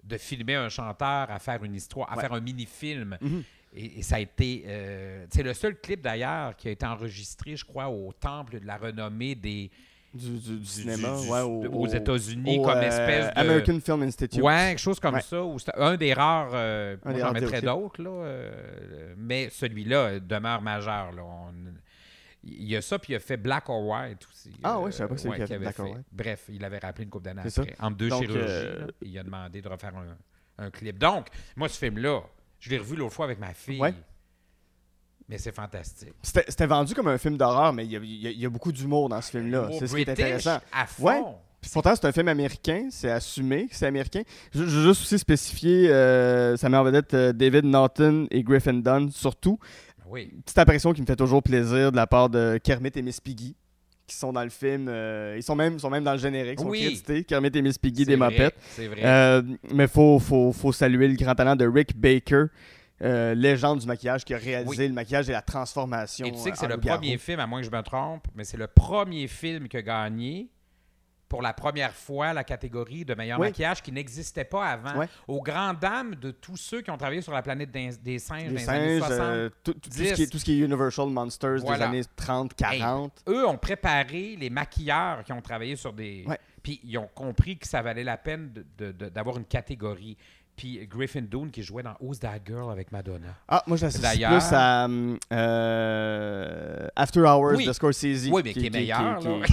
de filmer un chanteur à faire une histoire, à Ouais. faire un mini-film. Mhm. Et, et ça a été. euh, c'est le seul clip d'ailleurs qui a été enregistré, je crois, au temple de la renommée des. Du, du- du du- cinéma, du- ouais, de- au- aux États-Unis, comme euh, espèce de. American Film Institute. Ouais, quelque chose comme Ouais. ça. un des rares. euh, Un moi, des j'en mettrais d'autres, là. euh, mais celui-là euh, demeure majeur. Là. On- il y a ça, puis il a fait Black or White aussi. Ah ouais, je savais pas que c'est lui ouais, qui a fait avait Black or White. Bref, il avait rappelé une couple d'années après. Entre deux Donc, chirurgies, là, il a demandé de refaire un, un clip. Donc, moi, ce film-là, je l'ai revu l'autre fois avec ma fille. Mais c'est fantastique. C'était vendu comme un film d'horreur, mais il y a, y y beaucoup d'humour dans ce film-là. C'est ce qui est intéressant. À fond. Ouais. Puis pourtant, c'est un film américain, c'est assumé que c'est américain. Je, veux juste aussi spécifier, euh, ça met en vedette euh, David Norton et Griffin Dunn, surtout. Ben Oui. Petite apparition qui me fait toujours plaisir de la part de Kermit et Miss Piggy, qui sont dans le film. euh, ils sont même, sont même dans le générique, ils sont Oui. crédités. Kermit et Miss Piggy, des mopettes. C'est vrai. Euh, mais il faut, faut, faut saluer le grand talent de Rick Baker, euh, légende du maquillage qui a réalisé Oui. le maquillage et la transformation. Et tu sais que c'est le loup-garou. premier film, à moins que je me trompe, mais c'est le premier film qui a gagné pour la première fois la catégorie de meilleur Oui. maquillage qui n'existait pas avant. Aux grandes dames de tous ceux qui ont travaillé sur la planète des, des singes Les dans les années singes, 60. euh, tout, tout- tout ce 10. qui est, tout ce qui est Universal Monsters Voilà. des années 30, 40. Eux ont préparé les maquilleurs qui ont travaillé sur des. Puis ils ont compris que ça valait la peine de- de- de- d'avoir une catégorie. Puis Griffin Dunne qui jouait dans Who's That Girl avec Madonna. Ah, moi j'associe plus à euh, After Hours Oui. de Scorsese. Oui, mais qui, est meilleur. qui- là.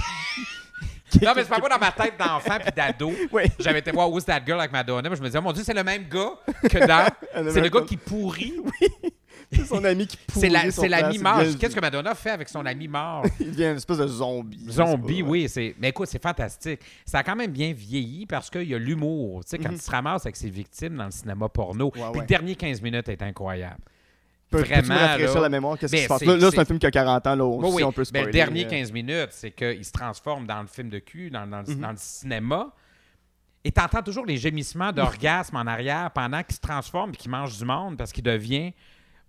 qui- non, mais c'est pas moi dans ma tête d'enfant puis d'ado. Oui. J'avais été voir Who's That Girl avec Madonna. mais je me disais, oh mon Dieu, c'est le même gars que dans. c'est le gars qui pourrit. C'est son ami qui pourrit C'est la- son c'est l'ami mort. Qu'est-ce que Madonna fait avec son ami mort? Il devient une espèce de zombie. Zombie, pas. oui. c'est Mais écoute, c'est fantastique. Ça a quand même bien vieilli parce qu'il y a l'humour. Tu sais, quand Mhm. il se ramasse avec ses victimes dans le cinéma porno. Puis ouais. le dernier 15 minutes est incroyable. Me Vraiment, là. la mémoire? Qu'est-ce qui Ben, se passe? c'est- Là, c'est un film qui a 40 ans. Là, aussi, oui. on peut Mais spoiler. le dernier euh, 15 minutes, c'est qu'il se transforme dans le film de cul, dans, dans le, Mhm. dans le cinéma. Et t'entends toujours les gémissements d'orgasme en arrière pendant qu'il se transforme et qu'il mange du monde parce qu'il devient.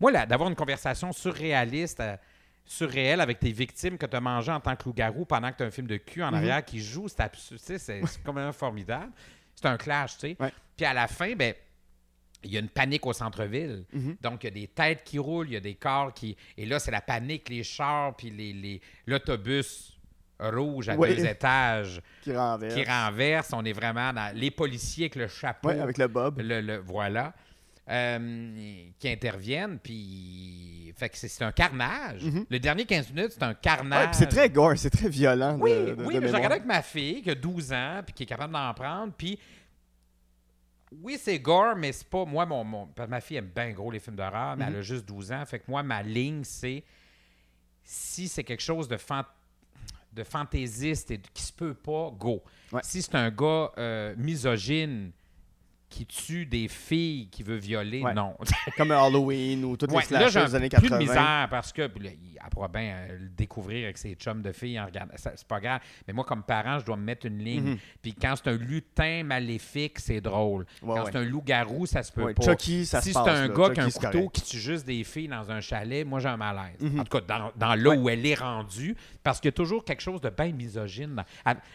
Moi, là, d'avoir une conversation surréaliste, euh, surréelle avec tes victimes que tu as mangées en tant que loup-garou pendant que tu as un film de cul en Mhm. arrière qui joue, c'est absurde. C'est complètement formidable. C'est un clash, tu sais. Ouais. Puis à la fin, ben. Il y a une panique au centre-ville. Mhm. Donc, il y a des têtes qui roulent, il y a des corps qui. Et là, c'est la panique, les chars, puis les, les- l'autobus rouge à Oui. deux étages Qui renverse. qui renverse. On est vraiment dans les policiers avec le chapeau. Ouais, avec le Bob. le, le- voilà. Euh, qui interviennent, puis. Fait que c'est un carnage. Mhm. Le dernier 15 minutes, c'est un carnage. c'est très gore, c'est très violent. de- Oui, de- de oui, mais je regardais avec ma fille qui a 12 ans, puis qui est capable d'en prendre, puis. Oui, c'est gore, mais c'est pas. Moi, mon, mon- ma fille aime bien gros les films d'horreur, mais Mhm. elle a juste 12 ans. Fait que moi, ma ligne, c'est. Si c'est quelque chose de, de fantaisiste et de- qui se peut pas, go. Ouais. Si c'est un gars euh, misogyne qui tue des filles qui veut violer, Ouais. non. Comme Halloween ou toutes Ouais, les slashers des années plus 80. de misère parce que là, elle pourra bien euh, le découvrir avec ses chums de filles en regardant. C'est pas grave. Mais moi, comme parent, je dois me mettre une ligne. Mhm. Puis quand c'est un lutin maléfique, c'est drôle. Ouais, quand c'est un loup-garou, ça se peut pas. Chucky, ça si c'est un là. gars qui a un couteau qui tue juste des filles dans un chalet, moi j'ai un malaise. Mhm. En tout cas, dans, dans là où elle est rendue, parce qu'il y a toujours quelque chose de bien misogyne.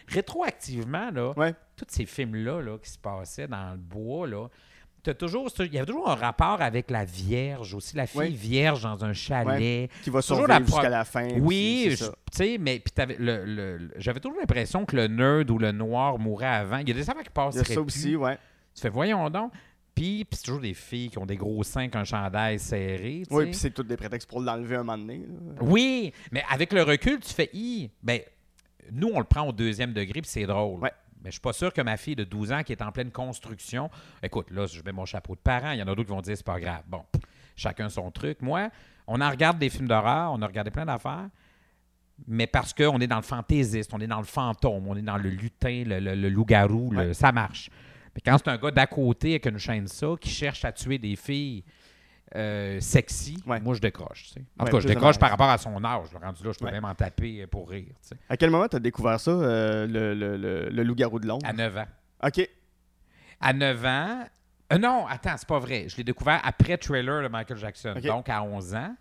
rétroactivement, là. Tous ces films-là là, qui se passaient dans le bois, là, t'as toujours, il y avait toujours un rapport avec la Vierge aussi, la fille vierge dans un chalet. Qui va Toujours survivre la jusqu'à la fin. Oui, tu sais, mais puis t'avais le- le- le- j'avais toujours l'impression que le nerd ou le noir mourait avant. Il y a des affaires qui passent Il y a ça aussi, ouais. Tu fais, voyons donc. Puis, c'est toujours des filles qui ont des gros seins qu'un chandail serré. tu Oui, puis c'est tous des prétextes pour l'enlever un moment donné. là. Oui, mais avec le recul, tu fais, Hi, ben, nous, on le prend au deuxième degré, puis c'est drôle. Ouais. Mais je suis pas sûr que ma fille de 12 ans qui est en pleine construction. Écoute, là, je mets mon chapeau de parent. Il y en a d'autres qui vont dire c'est pas grave. Bon, chacun son truc. Moi, on en regarde des films d'horreur, on a regardé plein d'affaires. Mais parce qu'on est dans le fantaisiste, on est dans le fantôme, on est dans le lutin, le, le- le loup-garou, Ouais. ça marche. Mais quand c'est un gars d'à côté avec une chaîne ça qui cherche à tuer des filles euh, sexy, Ouais. moi je décroche. tu sais. En Ouais, tout cas, je décroche par rapport à son âge. Le rendu là, je peux Ouais. même en taper pour rire. tu sais. À quel moment tu as découvert ça, euh, le, le, le, le loup-garou de Londres? À 9 ans. OK. À 9 ans. euh, non, attends, c'est pas vrai. Je l'ai découvert après Trailer de Michael Jackson, donc à 11 ans.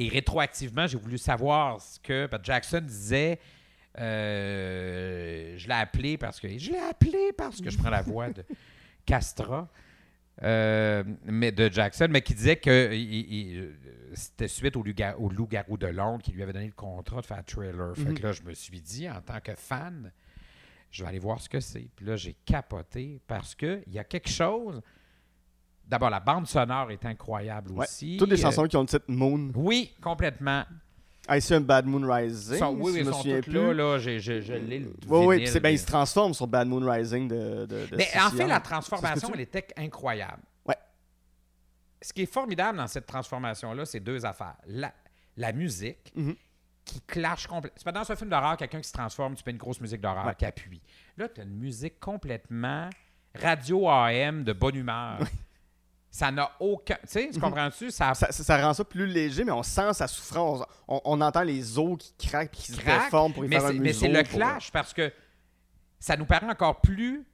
Et rétroactivement, j'ai voulu savoir ce que. parce que Jackson disait. euh, je l'ai appelé parce que. Je l'ai appelé parce que je prends la voix de Castra. Euh, mais de Jackson, mais qui disait que euh, c'était suite au, loup- au loup-garou de Londres qui lui avait donné le contrat de faire trailer. Fait Mhm. que là, je me suis dit, en tant que fan, je vais aller voir ce que c'est. Puis là, j'ai capoté parce qu'il y a quelque chose. D'abord, la bande sonore est incroyable Ouais. aussi. Toutes les Euh, chansons qui ont le titre Moon. oui, complètement. I see a Bad Moon Rising. Sont- oui, oui, sont plus. là. là je l'ai, le Oui, oui, puis c'est ben, mais- il se transforme sur Bad Moon Rising de. de, de Mais en fait, la transformation, elle était incroyable. Ouais. Ce qui est formidable dans cette transformation-là, c'est deux affaires. La, la musique, Mhm. qui clash complètement. C'est pas dans un film d'horreur, quelqu'un qui se transforme, tu fais une grosse musique d'horreur Ouais. qui appuie. Là, tu as une musique complètement radio AM de bonne humeur. Ça n'a aucun. Tu sais, tu comprends-tu? Ça, Ça, ça- ça rend ça plus léger, mais on sent sa souffrance. On, on entend les os qui craquent et qui se craque, déforment pour y mais faire un mais c'est le pour- clash parce que ça nous paraît encore plus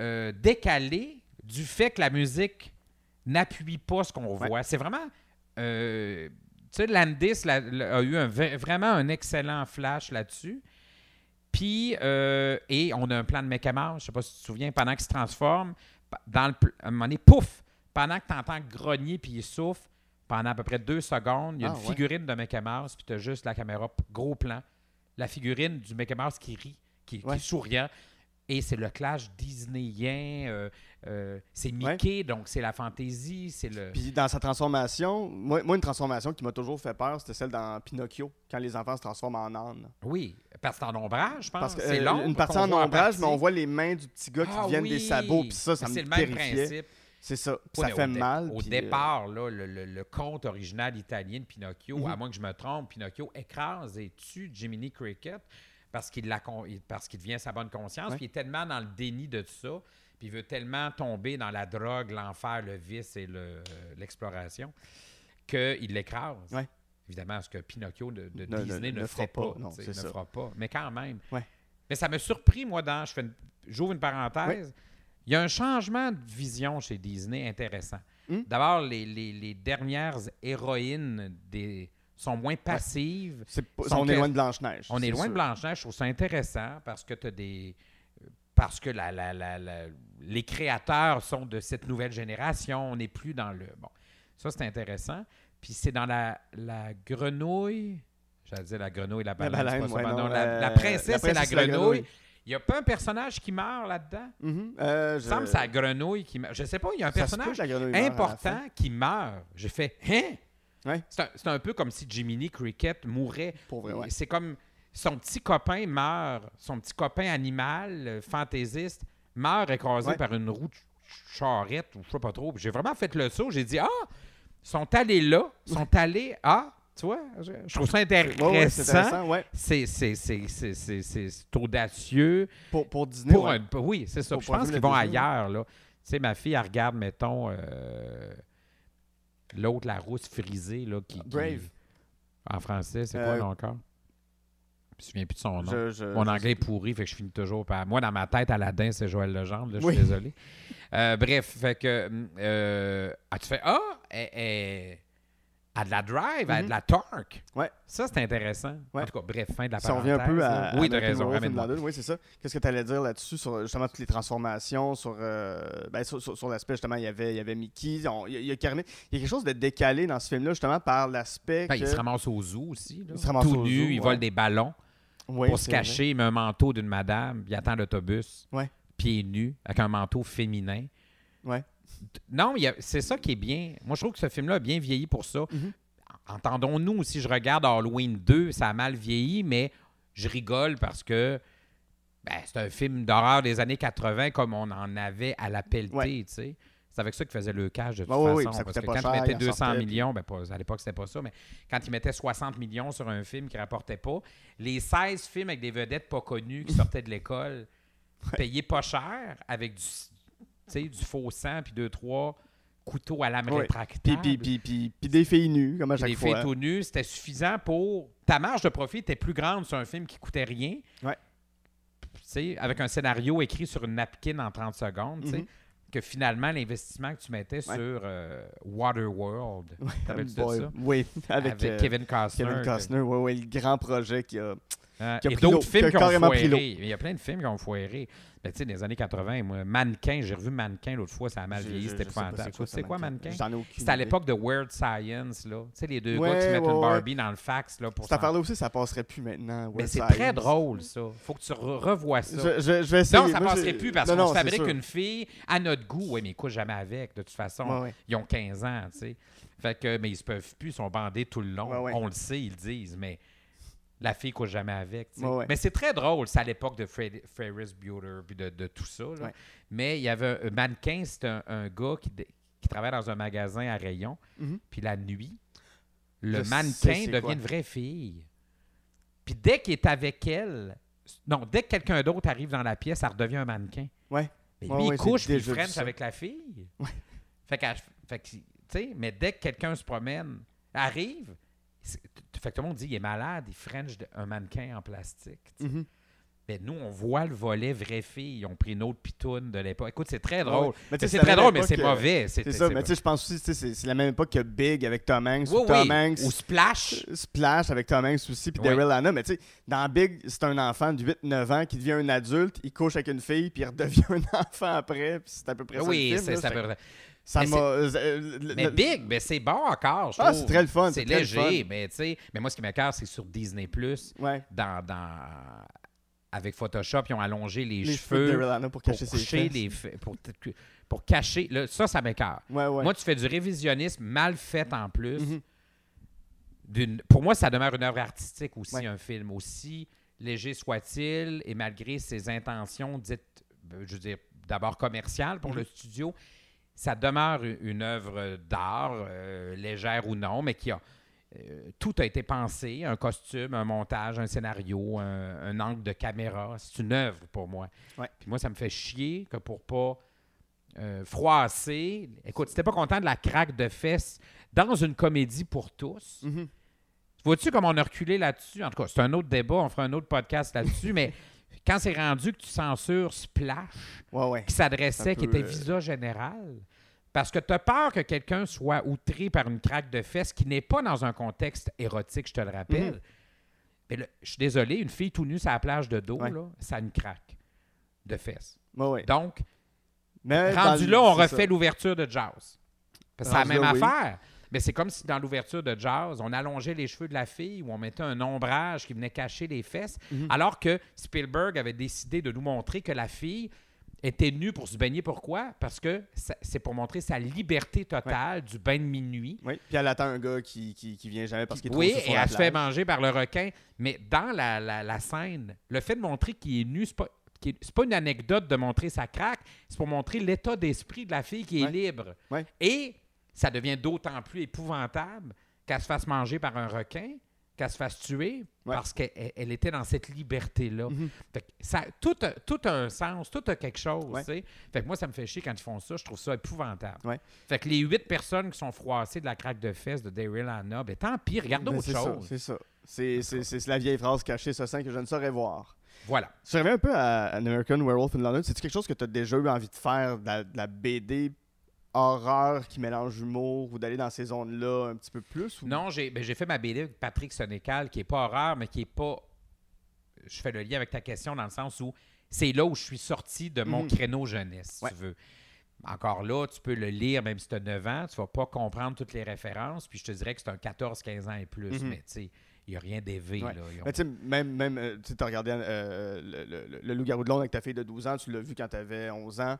euh, décalé du fait que la musique n'appuie pas ce qu'on Ouais. voit. C'est vraiment. euh, tu sais, Landis la- la- a eu un vraiment un excellent flash là-dessus. Puis, euh, et on a un plan de Mechamar, je sais pas si tu te souviens, pendant qu'il se transforme, dans le, à un moment donné, pouf, pendant que tu entends grogner puis il souffle, pendant à peu près deux secondes, il y a Ah, une ouais. figurine de Mickey Mouse, puis tu as juste la caméra, gros plan, la figurine du Mickey Mouse qui rit, qui, qui Ouais. est souriant. Et c'est le clash disneyen, euh, euh, c'est Ouais. Mickey, donc c'est la fantaisie, c'est le... Puis dans sa transformation, moi, moi, une transformation qui m'a toujours fait peur, c'était celle dans Pinocchio, quand les enfants se transforment en âne. Oui, parce que c'est en ombrage, je pense. Parce que c'est euh, l'ombre une partie en ombrage, mais on voit les mains du petit gars qui Ah viennent des sabots, puis ça, ça me C'est le même terrifiait. principe. C'est ça. Ça fait dé- mal. Au euh, départ, là, le, le- le conte original italien de Pinocchio, Mhm. à moins que je me trompe, Pinocchio écrase et tue Jiminy Cricket parce qu'il la con- il- parce qu'il devient sa bonne conscience. Ouais. Puis il est tellement dans le déni de tout ça, puis il veut tellement tomber dans la drogue, l'enfer, le vice et le- euh, l'exploration qu'il l'écrase. Ouais. Évidemment, ce que Pinocchio de, de Ne- ne- Disney ne, ne fera pas. pas, non, ne ça. fera pas. Mais quand même. Ouais. Mais ça m'a surpris, moi, dans. Je fais une- J'ouvre une parenthèse. Il y a un changement de vision chez Disney intéressant. Hmm? D'abord, les, les- les dernières héroïnes des, sont moins passives. c'est pas- Son on est loin de Blanche-Neige. On est loin de. Blanche-Neige. Je trouve ça intéressant parce que tu des. Parce que la, la- la- la- les créateurs sont de cette nouvelle génération. On n'est plus dans le. Bon, ça, c'est intéressant. Puis c'est dans la, la grenouille. J'allais dire la grenouille et la baleine. ouais, non, la, euh, la princesse et la grenouille. grenouille. Il n'y a pas un personnage qui meurt là-dedans? Euh, je- semble que c'est la grenouille qui meurt. Je sais pas, il y a un ça personnage important qui meurt. J'ai fait Hein? Ouais. C'est un, peu comme si Jiminy Cricket mourait. Ouais. C'est comme son petit copain meurt, son petit copain animal, euh, fantaisiste, meurt écrasé Ouais. par une roue de ch- charrette ou je sais pas trop. J'ai vraiment fait le saut. J'ai dit Ah, ils sont allés là, ils sont allés. Ah, tu vois, je, trouve ça intéressant. ouais, c'est ouais. Audacieux. Pour, pour Disney, Pour un- oui, c'est ça. Pour je pense qu'ils vont ailleurs. Là. Tu sais, ma fille, elle regarde, mettons, euh, l'autre, la rousse frisée. Là, qui, qui- Brave. En français, c'est quoi Euh, là encore? Je me souviens plus de son nom. Je- je- Mon anglais est pourri, fait que je finis toujours par. Moi, dans ma tête, Aladdin, c'est Joël Legendre. Là, je suis désolé. Euh, bref, fait que. euh, ah, tu fais Ah, elle, elle a de la drive, elle a de Mhm. la torque. Ouais. Ça, c'est intéressant. Ouais. En tout cas, bref, fin de la parenthèse. revient un peu à, Oui, American raison. London, oui, c'est ça. Qu'est-ce que tu allais dire là-dessus, sur justement toutes les transformations, sur, euh, ben, sur, sur- sur l'aspect, justement, il y avait, il y avait Mickey. on- Il y, a- il y a carrément- il y a quelque chose de décalé dans ce film-là, justement, par l'aspect. Ben, que... Il se ramasse au zoo aussi. Là. Il se ramasse Tout au nu, zoo, il ouais. vole des ballons Pour se vrai. cacher, il met un manteau d'une madame, il attend l'autobus, Ouais. pieds nus, avec un manteau féminin. Ouais. Non, c'est ça qui est bien. Moi, je trouve que ce film-là a bien vieilli pour ça. Mhm. Entendons-nous, si je regarde Halloween 2, ça a mal vieilli, mais je rigole parce que ben, c'est un film d'horreur des années 80 comme on en avait à la pelletée, Ouais. tu sais. C'est avec ça qu'il faisait le cash de toute oui, façon. parce que quand cher, il mettait il en 200 sortait, puis- millions, ben, pas- à l'époque, c'était pas ça, mais quand il mettait 60 millions sur un film qui rapportait pas, les 16 films avec des vedettes pas connues qui sortaient de l'école, payés pas cher, avec du, du faux sang, puis deux, trois couteaux à lame Ouais. rétractable. Puis, puis, puis, puis, des filles nues, comme à chaque fois. filles tout nues, c'était suffisant pour. Ta marge de profit était plus grande sur un film qui coûtait rien. Ouais. Avec un scénario écrit sur une napkin en 30 secondes, Mhm. Que finalement, l'investissement que tu mettais sur euh, Waterworld, Boy, ça? Oui, avec, Avec, euh, Kevin Costner. Kevin Costner, oui, oui, le grand projet qui a. Hein, qui a pris d'autres films qui ont pris foiré. Il y a plein de films qui ont foiré. Ben, tu sais, dans les années 80, moi, Mannequin, j'ai revu Mannequin l'autre fois, ça a mal vieilli, c'était épouvantable. Tu sais quoi, Mannequin? C'était à l'époque de Weird Science, là. Tu sais, les deux Ouais, gars qui mettent ouais, une. Barbie dans le fax, là, pour Cette affaire-là aussi, ça passerait plus maintenant. Mais c'est très drôle, ça. Faut que tu re- revois ça. Je, je, je vais essayer. non, ça Moi, passerait plus parce qu'on fabrique une fille à notre goût. Oui, mais ils couchent jamais avec, de toute façon. Ils ont 15 ans, tu sais. Fait que, mais ils se peuvent plus, ils sont bandés tout le long. On le sait, ils le disent, mais la fille couche jamais avec. Ouais, ouais. Mais c'est très drôle, c'est à l'époque de Fred- Ferris Bueller puis de, de tout ça. là. Ouais. Mais il y avait un, mannequin, c'est un, un gars qui, travaille dans un magasin à rayon. Mhm. Puis la nuit, le Je mannequin devient quoi. une vraie fille. Puis dès qu'il est avec elle, non, dès que quelqu'un d'autre arrive dans la pièce, ça redevient un mannequin. Ouais. Mais lui, il couche puis il French avec la fille. Fait que, fait que, tu sais, mais dès que quelqu'un se promène, arrive, fait que tout le monde dit il est malade, il French un mannequin en plastique. Mhm. Ben, nous, on voit le volet vraie fille. Ils ont pris une autre pitoune de l'époque. Écoute, c'est très Ah drôle. ouais. C'est très drôle, mais c'est mauvais. C'est ça, mais tu sais, je pense aussi, c'est la même époque que Big avec Tom Hanks. Oui, ou Tom oui. Hanks. Ou Splash. Splash avec Tom Hanks aussi, puis. Daryl Hannah. Mais tu sais, dans Big, c'est un enfant de 8-9 ans qui devient un adulte, il couche avec une fille, puis il redevient un enfant après, puis c'est à peu près ça Oui, c'est. Fait que peut- Ça Mais m'a... euh, Mais Big, ben c'est bon encore. je Ah, c'est très le fun, C'est c'est très le léger, fun. mais tu sais. Mais moi, ce qui m'écœure, c'est sur Disney Plus, Ouais, dans, dans avec Photoshop, ils ont allongé les, les cheveux pour pour cacher ses cacher fesses. les pour, pour cacher. là, ça, ça m'écœure. Ouais, ouais. Moi, tu fais du révisionnisme mal fait en plus. Mhm. d'une- Pour moi, ça demeure une œuvre artistique aussi, un film. Aussi léger soit-il, et malgré ses intentions dites, euh, je veux dire, d'abord commerciales pour Mhm. le studio, ça demeure une- œuvre d'art, euh, légère ou non, mais qui a. euh, tout a été pensé, un costume, un montage, un scénario, un, un angle de caméra. C'est une œuvre pour moi. Ouais. Puis moi, ça me fait chier que pour pas euh, froisser. Écoute, si t'es pas content de la craque de fesses dans une comédie pour tous, Mhm. vois-tu comme on a reculé là-dessus? En tout cas, c'est un autre débat, on fera un autre podcast là-dessus, mais quand c'est rendu que tu censures Splash, Ouais, ouais. qui s'adressait, qui était euh, visa général, parce que tu as peur que quelqu'un soit outré par une craque de fesses qui n'est pas dans un contexte érotique, je te le rappelle. Mhm. Mais je suis désolé, une fille tout nue sur la plage de dos, Ouais. là, ça a une craque de fesses. Donc, Mais Rendu là, on refait l'ouverture de Jazz. Parce que C'est la même là, oui. Mais c'est comme si dans l'ouverture de Jazz, on allongeait les cheveux de la fille ou on mettait un ombrage qui venait cacher les fesses, Mhm. alors que Spielberg avait décidé de nous montrer que la fille était nue pour se baigner. Pourquoi? Parce que c'est pour montrer sa liberté totale du bain de minuit. Oui, puis elle attend un gars qui, qui, qui vient jamais parce qu'il est trop Oui, et elle se fait manger par le requin. Mais dans la, la- la scène, le fait de montrer qu'il est nu, c'est pas, c'est pas une anecdote de montrer sa craque, c'est pour montrer l'état d'esprit de la fille qui est Ouais. libre. Ouais. Et ça devient d'autant plus épouvantable qu'elle se fasse manger par un requin, qu'elle se fasse tuer, Ouais. parce qu'elle elle- elle était dans cette liberté-là. Que ça, tout, a, tout a un sens, tout a quelque chose. Ouais. tu sais. Fait que moi, ça me fait chier quand ils font ça. Je trouve ça épouvantable. Ouais. Fait que les huit personnes qui sont froissées de la craque de fesses de Daryl Hannah, ben tant pis, regarde Ben, autre c'est ça, chose. C'est ça. C'est- la vieille phrase cachée ce sein que je ne saurais voir. Voilà. Je reviens un peu à An American Werewolf in London. C'est quelque chose que tu as déjà eu envie de faire, de la, de la BD horreur qui mélange humour ou d'aller dans ces zones-là un petit peu plus? Ou... Non, j'ai ben, fait ma BD avec Patrick Sénécal, qui est pas horreur, mais qui est pas. Je fais le lien avec ta question dans le sens où c'est là où je suis sorti de mon Mhm. créneau jeunesse, si Ouais. tu veux. Encore là, tu peux le lire, même si tu as 9 ans, tu vas pas comprendre toutes les références, puis je te dirais que c'est un 14-15 ans et plus, Mhm. mais tu sais, il n'y a rien d'élevé. Ouais. ont- Mais tu sais, même, même euh, tu as regardé euh, le- le Loup-garou de Londres avec ta fille de 12 ans, tu l'as vu quand tu avais 11 ans.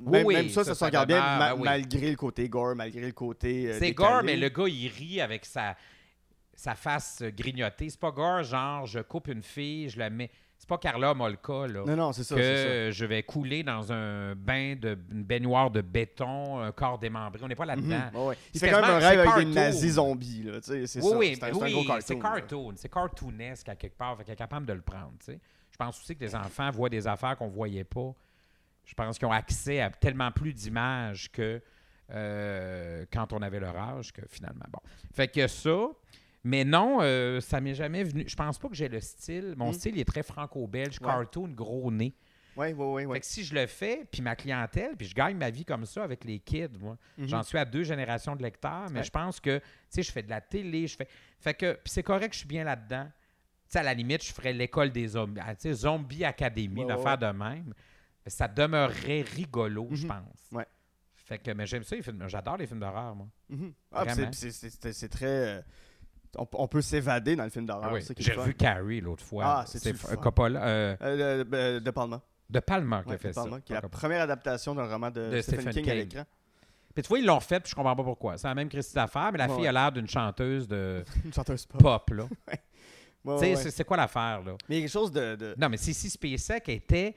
Même, Oui, même ça, ça, ça, se regarde bien, ma- ben oui. malgré le côté gore, malgré le côté. euh, C'est gore, mais le gars, il rit avec sa, sa face grignotée. C'est pas gore, genre, je coupe une fille, je la mets. C'est pas Carla Molka, là. Non, non, c'est ça. que je vais couler dans un bain de une baignoire de béton, un corps démembré. On n'est pas là-dedans. Mhm, ouais. Il C'est quand même un rêve avec des nazis zombies. Là, tu sais, c'est Oui, ça. oui, c'est oui, cartoon. c'est là. cartoon. C'est cartoonesque à quelque part. Fait qu'il est capable de le prendre. tu sais. Je pense aussi que les enfants voient des affaires qu'on ne voyait pas. Je pense qu'ils ont accès à tellement plus d'images que euh, quand on avait leur âge que finalement. Bon. Fait que ça. Mais non, euh, ça m'est jamais venu. Je pense pas que j'ai le style. Mon Mm. style il est très franco-belge, Ouais. cartoon, gros nez. Oui, oui, oui. Fait que si je le fais, puis ma clientèle, puis je gagne ma vie comme ça avec les kids, moi. Mhm. J'en suis à deux générations de lecteurs, mais Ouais. je pense que, tu sais, je fais de la télé, je fais... Fait que, c'est correct, je suis bien là-dedans. Tu sais, à la limite, je ferais l'école des zombies, ah, tu sais, Zombie Academy, Ouais, affaire de même. Mais ça demeurerait rigolo, je Mhm. pense. Ouais. Fait que, mais j'aime ça, les films. J'adore les films d'horreur, moi. Mhm. Ah, c'est- très. euh, on, on peut s'évader dans le film d'horreur. Ah oui. J'ai revu Carrie l'autre fois. Ah, c'est? Coppola, euh, Euh, de, de- de Palma. de Palma qui Ouais, a fait de Palma, ça. qui est la première adaptation d'un roman de, De Stephen, Stephen King, à l'écran. Puis tu vois, ils l'ont fait, puis je comprends pas pourquoi. C'est la même Christie d'affaires, mais la Ouais, fille a l'air d'une chanteuse de Une chanteuse pop. pop, là. Ouais, Tu sais, ouais, c'est- quoi l'affaire, là? Mais il y a quelque chose de. de- Non, mais Sissy Spacek était.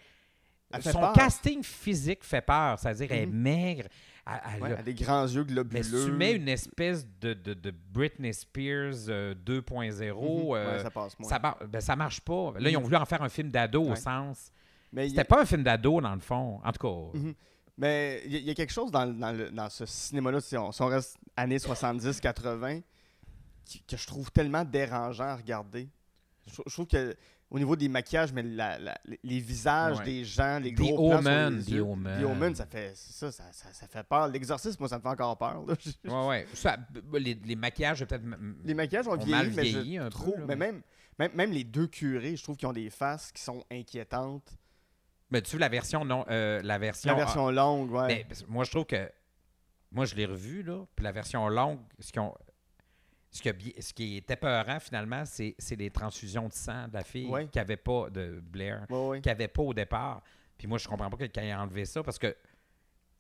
Son peur. casting physique fait peur. C'est-à-dire, elle est Mhm. maigre. Elle, elle Ouais, a- elle a des grands yeux globuleux. mais si tu mets une espèce de, de, de Britney Spears euh, 2.0, Mhm. euh, Ouais, ça passe moins. ça, mar- ben, ça marche pas. Là, ils ont voulu en faire un film d'ado au sens. C'était a- pas un film d'ado, dans le fond. En tout cas. Mhm. Mais il y, a- il y a quelque chose dans, le- dans, le- dans ce cinéma-là, si on, si on reste années 70-80, qui- que je trouve tellement dérangeant à regarder. Je trouve que au niveau des maquillages, mais la- la- les- visages Ouais. des gens, les The gros sur Omen, les The yeux. Omen. The Omen, ça fait ça, ça, ça, ça fait peur. L'exorcisme, moi, ça me fait encore peur. là. Ouais, ouais. Ça, b- les, les maquillages, peut-être. Les maquillages ont ont vieilli, mais je vieilli un peu, là, mais mais- même, même, même les deux curés, je trouve qu'ils ont des faces qui sont inquiétantes. Mais tu veux la version non. euh, la version. La version longue, ouais. Mais que moi, je trouve que. Moi, je l'ai revu, là. Puis la version longue, ce, qu'ils ont- ce, qui, a ce qui était peurant, finalement, c'est les transfusions de sang de la fille Ouais. qui avait pas, de Blair, Ouais, qui avait pas au départ. Puis moi, je comprends pas que quelqu'un ait enlevé ça parce que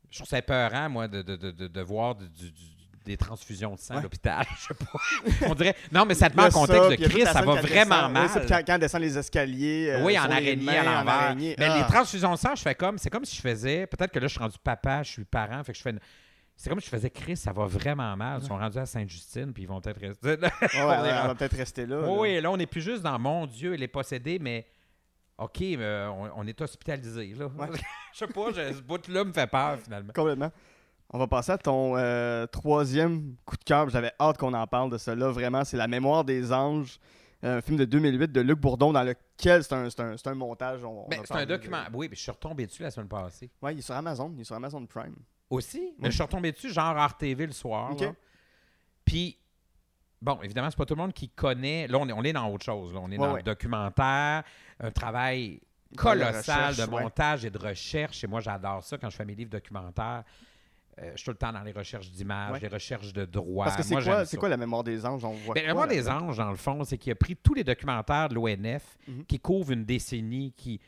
je trouve ça peurant, moi, de, de, de, de, voir du- du- du- des transfusions de sang à l'hôpital. Je sais pas. On dirait. Non, mais ça te met en contexte de Chris, ça va vraiment mal. ça, puis quand, quand elle descend les escaliers. euh, oui, en araignée mains, à en l'envers. Mais Ah. les transfusions de sang, je fais comme. C'est comme si je faisais. Peut-être que là, je suis rendu papa, je suis parent. Fait que je fais. une- C'est comme si je faisais Chris, ça va vraiment mal. Ils sont rendus à Sainte-Justine, puis ils vont peut-être rester. Ouais, ouais, On est va peut-être rester là. Oui, oui, là, on n'est plus juste dans mon Dieu, elle est possédée, mais OK, mais euh, on, on est hospitalisé. Là. Je sais pas, je- ce bout-là me fait peur finalement. Complètement. On va passer à ton euh, troisième coup de cœur. J'avais hâte qu'on en parle de cela. Vraiment, c'est La mémoire des anges, un film de 2008 de Luc Bourdon dans lequel c'est un, montage. on- on Ben, c'est un de- document. Oui, mais je suis retombé dessus la semaine passée. Ouais, il est sur Amazon. Il est sur Amazon Prime. Aussi? Mais je suis retombé dessus, genre RTV le soir. Puis, bon, évidemment, c'est pas tout le monde qui connaît. Là, on est, on est dans autre chose. là. On est Ouais, dans ouais. le documentaire, un travail colossal de ouais. montage et de recherche. Et moi, j'adore ça quand je fais mes livres documentaires. Euh, je suis tout le temps dans les recherches d'images, Ouais. les recherches de droit. Parce que c'est quoi, quoi la mémoire des anges? On voit Ben, quoi, la mémoire là? des anges, dans le fond, c'est qu'il a pris tous les documentaires de l'ONF Mhm. qui couvrent une décennie qui.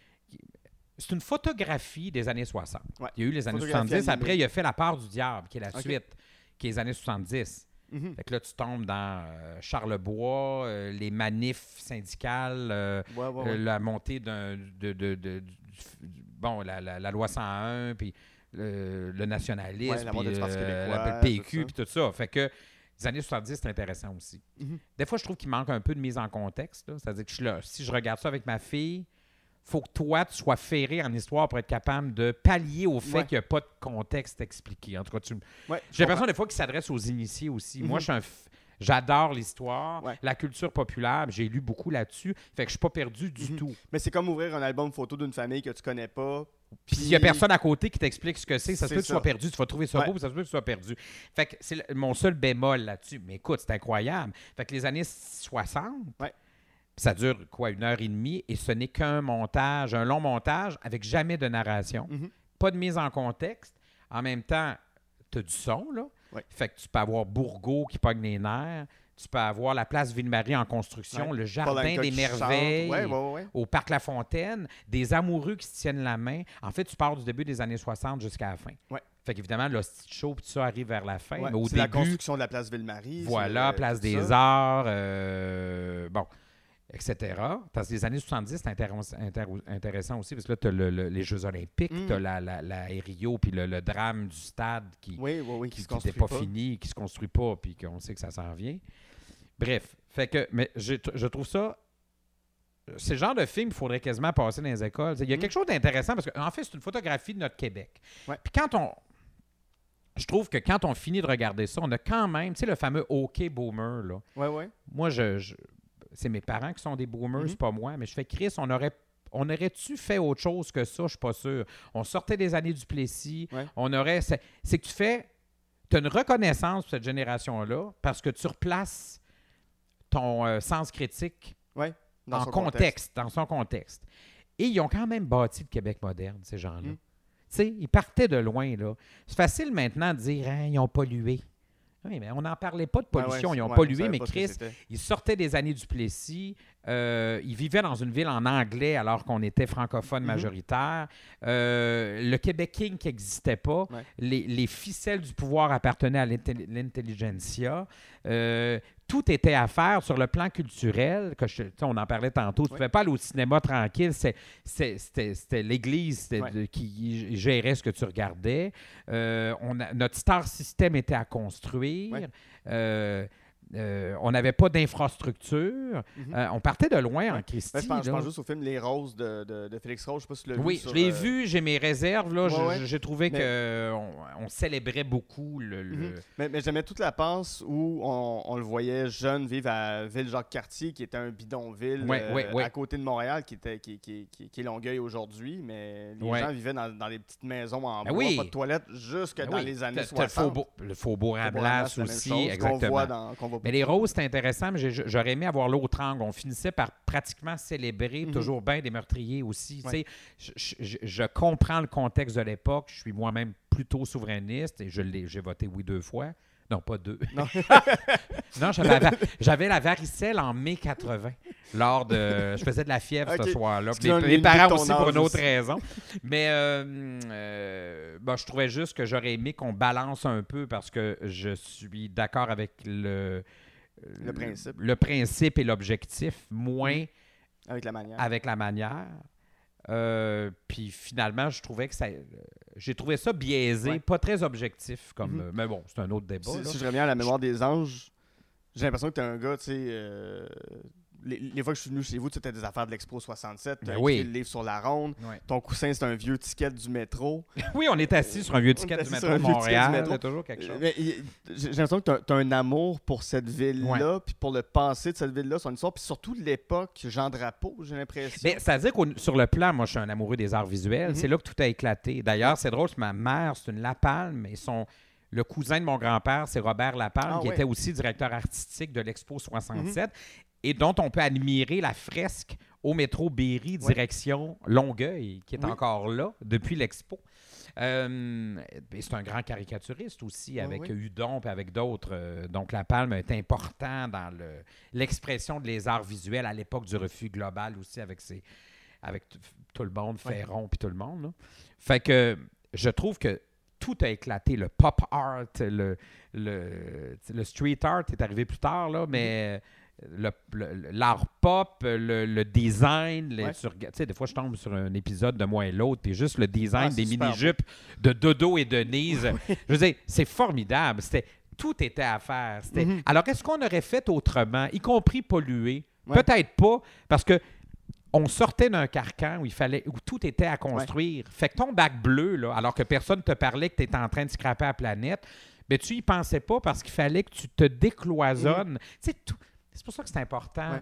C'est une photographie des années 60. Ouais. Il y a eu les années Photographie 70. animée. Après, il a fait La part du diable, qui est la suite, qui est les années 70. Mhm. Fait que là, tu tombes dans euh, Charlebois, euh, les manifs syndicales, euh, Ouais, ouais, euh, la montée d'un, de, de- de- du- bon, la, la- la loi 101, puis le, le nationalisme, puis la PQ, tout ça. puis tout ça. Fait que les années 70, c'est intéressant aussi. Mhm. Des fois, je trouve qu'il manque un peu de mise en contexte. C'est-à-dire que je suis là, si je regarde ça avec ma fille, faut que toi, tu sois ferré en histoire pour être capable de pallier au fait Ouais. qu'il n'y a pas de contexte expliqué. En tout cas, tu, Ouais, j'ai l'impression des fois qu'il s'adresse aux initiés aussi. Moi, Mhm. je suis un f- J'adore l'histoire, Ouais. la culture populaire. J'ai lu beaucoup là-dessus. Fait que je suis pas perdu du Mhm. tout. Mais c'est comme ouvrir un album photo d'une famille que tu connais pas. Puis s'il y a personne à côté qui t'explique ce que c'est, ça se peut que tu sois perdu. Tu vas trouver ça beau, puis ça se peut que tu sois perdu. Fait que c'est mon seul bémol là-dessus. Mais écoute, c'est incroyable. Fait que les années 60, Ouais. Ça dure quoi, une heure et demie, et ce n'est qu'un montage, un long montage avec jamais de narration, Mhm. pas de mise en contexte. En même temps, tu as du son, là. Ouais. Fait que tu peux avoir Bourgo qui pogne les nerfs. Tu peux avoir la place Ville-Marie en construction, Ouais. le jardin des merveilles Ouais, ouais, ouais. au Parc La Fontaine, des amoureux qui se tiennent la main. En fait, tu pars du début des années 60 jusqu'à la fin. Fait qu'évidemment, le show, puis tout ça arrive vers la fin. Mais au la construction de la place Ville-Marie. voilà, le- Place des ça. Arts, euh, bon, etc. Parce que les années 70, c'est intér- intér- intéressant aussi, parce que là, tu as les Jeux olympiques, Mm. tu as la, la, la Rio, puis le, le drame du stade qui, Oui, qui, n'était pas, pas. fini, qui se construit pas, puis qu'on sait que ça s'en vient. Bref, fait que, mais je, je trouve ça. C'est le genre de film qu'il faudrait quasiment passer dans les écoles. Il y a Mm. quelque chose d'intéressant parce qu'en fait, c'est une photographie de notre Québec. Ouais. Puis quand on. Je trouve que quand on finit de regarder ça, on a quand même, tu sais, le fameux OK boomer, là. Ouais, ouais. Moi, je, je- c'est mes parents qui sont des boomers, Mhm. pas moi, mais je fais Chris, on aurait. On aurait-tu fait autre chose que ça? Je suis pas sûr. On sortait des années du Plessis. Ouais. On aurait. C'est, que tu fais. Tu as une reconnaissance pour cette génération-là parce que tu replaces ton euh, sens critique Dans en son contexte, dans son contexte. Et ils ont quand même bâti le Québec moderne, ces gens-là. Mm. Tu sais, ils partaient de loin, là. C'est facile maintenant de dire, Hein, ils ont pollué. Oui, mais on n'en parlait pas de Ouais, ouais, pollution. ils ont ouais, pollué, mais Chris, ils sortaient des années du Plessis. euh, ils vivaient dans une ville en anglais alors qu'on était francophone Mhm. majoritaire. Euh, le Québec King qui n'existait pas. Les, les ficelles du pouvoir appartenaient à l'intelli- l'intelligentsia. Euh, tout était à faire sur le plan culturel. Que je- on en parlait tantôt. Tu ne pouvais pas aller au cinéma tranquille. C'était l'Église qui gérait ce que tu regardais. Euh, on a- notre star system était à construire. Euh, euh, on n'avait pas d'infrastructure. Mhm. Euh, on partait de loin en Christie. Ben, je, pense, je là. pense juste au film Les Roses de, de, de Félix Rose. Je sais pas si tu l'as vu. Oui, je l'ai euh, vu, j'ai mes réserves. Là. Ouais, Je- ouais. J'ai trouvé Mais- qu'on on célébrait beaucoup le. le- Mhm. Mais, mais j'aimais toute la passe où on, on le voyait jeune vivre à Ville-Jacques-Cartier, qui était un bidonville à côté de Montréal, qui, était, qui, qui, qui, qui est Longueuil aujourd'hui. Mais les gens vivaient dans, dans des petites maisons en Ben bois, oui. pas de toilettes, jusque Ben dans les années t'as- t'as le 60. faubourg, le faubourg à Blas aussi, chose, Qu'on exactement. voit dans, Mais les roses, c'était intéressant, mais j'aurais aimé avoir l'autre angle. On finissait par pratiquement célébrer Mhm. toujours bien des meurtriers aussi. Ouais. Je, je- je- comprends le contexte de l'époque. Je suis moi-même plutôt souverainiste et j'ai voté oui deux fois. Non, pas deux. Non. non, j'avais la, varicelle en mai 80. Lors de, je faisais de la fièvre ce soir-là. Mes, parents aussi pour une autre aussi. raison. Mais euh, euh, bon, je trouvais juste que j'aurais aimé qu'on balance un peu parce que je suis d'accord avec le, Le principe. le principe et l'objectif, moins avec la manière. avec la manière. Euh, puis finalement, je trouvais que ça. J'ai trouvé ça biaisé, Ouais. pas très objectif. comme Mhm. Mais bon, c'est un autre débat. Si je reviens à la mémoire des anges, j'ai l'impression que tu es un gars, tu sais. euh, les, les fois que je suis venu chez vous, tu étais des affaires de l'Expo 67. Tu Ben as oui. le livre sur la ronde. Ton coussin, c'est un vieux ticket du métro. Oui, on est assis sur un vieux ticket du métro de Montréal. C'est toujours quelque chose. J'ai l'impression que tu as, un amour pour cette ville-là, puis pour le passé de cette ville-là, son histoire, puis surtout de l'époque Jean Drapeau, j'ai l'impression. Mais c'est-à-dire que sur le plan, moi, je suis un amoureux des arts visuels. Mhm. C'est là que tout a éclaté. D'ailleurs, c'est drôle, ma mère, c'est une Lapalme, et son. Le cousin de mon grand-père, c'est Robert Lapalme, Ah qui était aussi directeur artistique de l'Expo 67 et dont on peut admirer la fresque au métro Berry, direction Longueuil, qui est Oui. encore là depuis l'Expo. Euh, c'est un grand caricaturiste aussi, avec oui. Hudon et avec d'autres. Euh, donc, La Palme est important dans le- l'expression de les arts visuels à l'époque du refus global aussi, avec, ses, avec tout le monde. Ferron puis tout le monde. là. Fait que je trouve que tout a éclaté. Le pop art, le, le, le street art est arrivé plus tard, là, mais le- le- l'art pop, le, le design, Ouais. tu sais, des fois, je tombe sur un épisode de moi et l'autre, puis juste le design Ah, des mini-jupes de Dodo et Denise. Je veux dire, c'est formidable. C'était, tout était à faire. C'était- Mhm. Alors, est-ce qu'on aurait fait autrement, y compris polluer? Ouais. Peut-être pas, parce que on sortait d'un carcan où il fallait où tout était à construire. Fait que ton bac bleu, là, alors que personne te parlait que tu étais en train de scraper la planète, mais tu y pensais pas parce qu'il fallait que tu te décloisonnes. Tu sais, tout- C'est pour ça que c'est important. Ouais.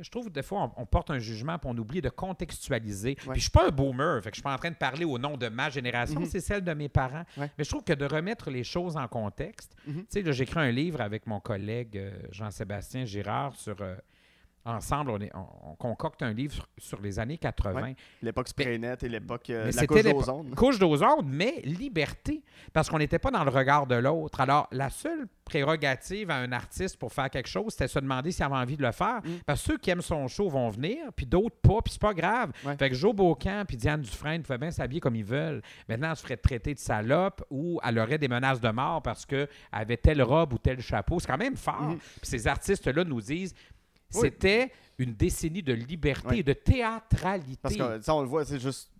Je trouve que des fois, on, on porte un jugement puis on oublie de contextualiser. Ouais. Puis je suis pas un boomer, fait que je suis pas en train de parler au nom de ma génération, Mhm. c'est celle de mes parents. Ouais. Mais je trouve que de remettre les choses en contexte. Mhm. Tu sais, j'écris un livre avec mon collègue euh, Jean-Sébastien Girard sur. euh, ensemble, on, est- on- on concocte un livre sur, sur les années 80. Ouais. L'époque Spraynet et l'époque euh, la couche d'ozone. Couche d'ozone, mais liberté. Parce qu'on n'était pas dans le regard de l'autre. Alors, la seule prérogative à un artiste pour faire quelque chose, c'était se demander s'il avait envie de le faire. Mm. Parce que ceux qui aiment son show vont venir, puis d'autres pas, puis c'est pas grave. Ouais. Fait que Joe Beaucamp puis Diane Dufresne pouvaient bien s'habiller comme ils veulent. Maintenant, elle se ferait traiter de salope ou elle aurait des menaces de mort parce qu'elle avait telle robe ou tel chapeau. C'est quand même fort. Mhm. Puis ces artistes-là nous disent Oui. c'était une décennie de liberté et de théâtralité. Parce que, sais, on le voit, c'est juste.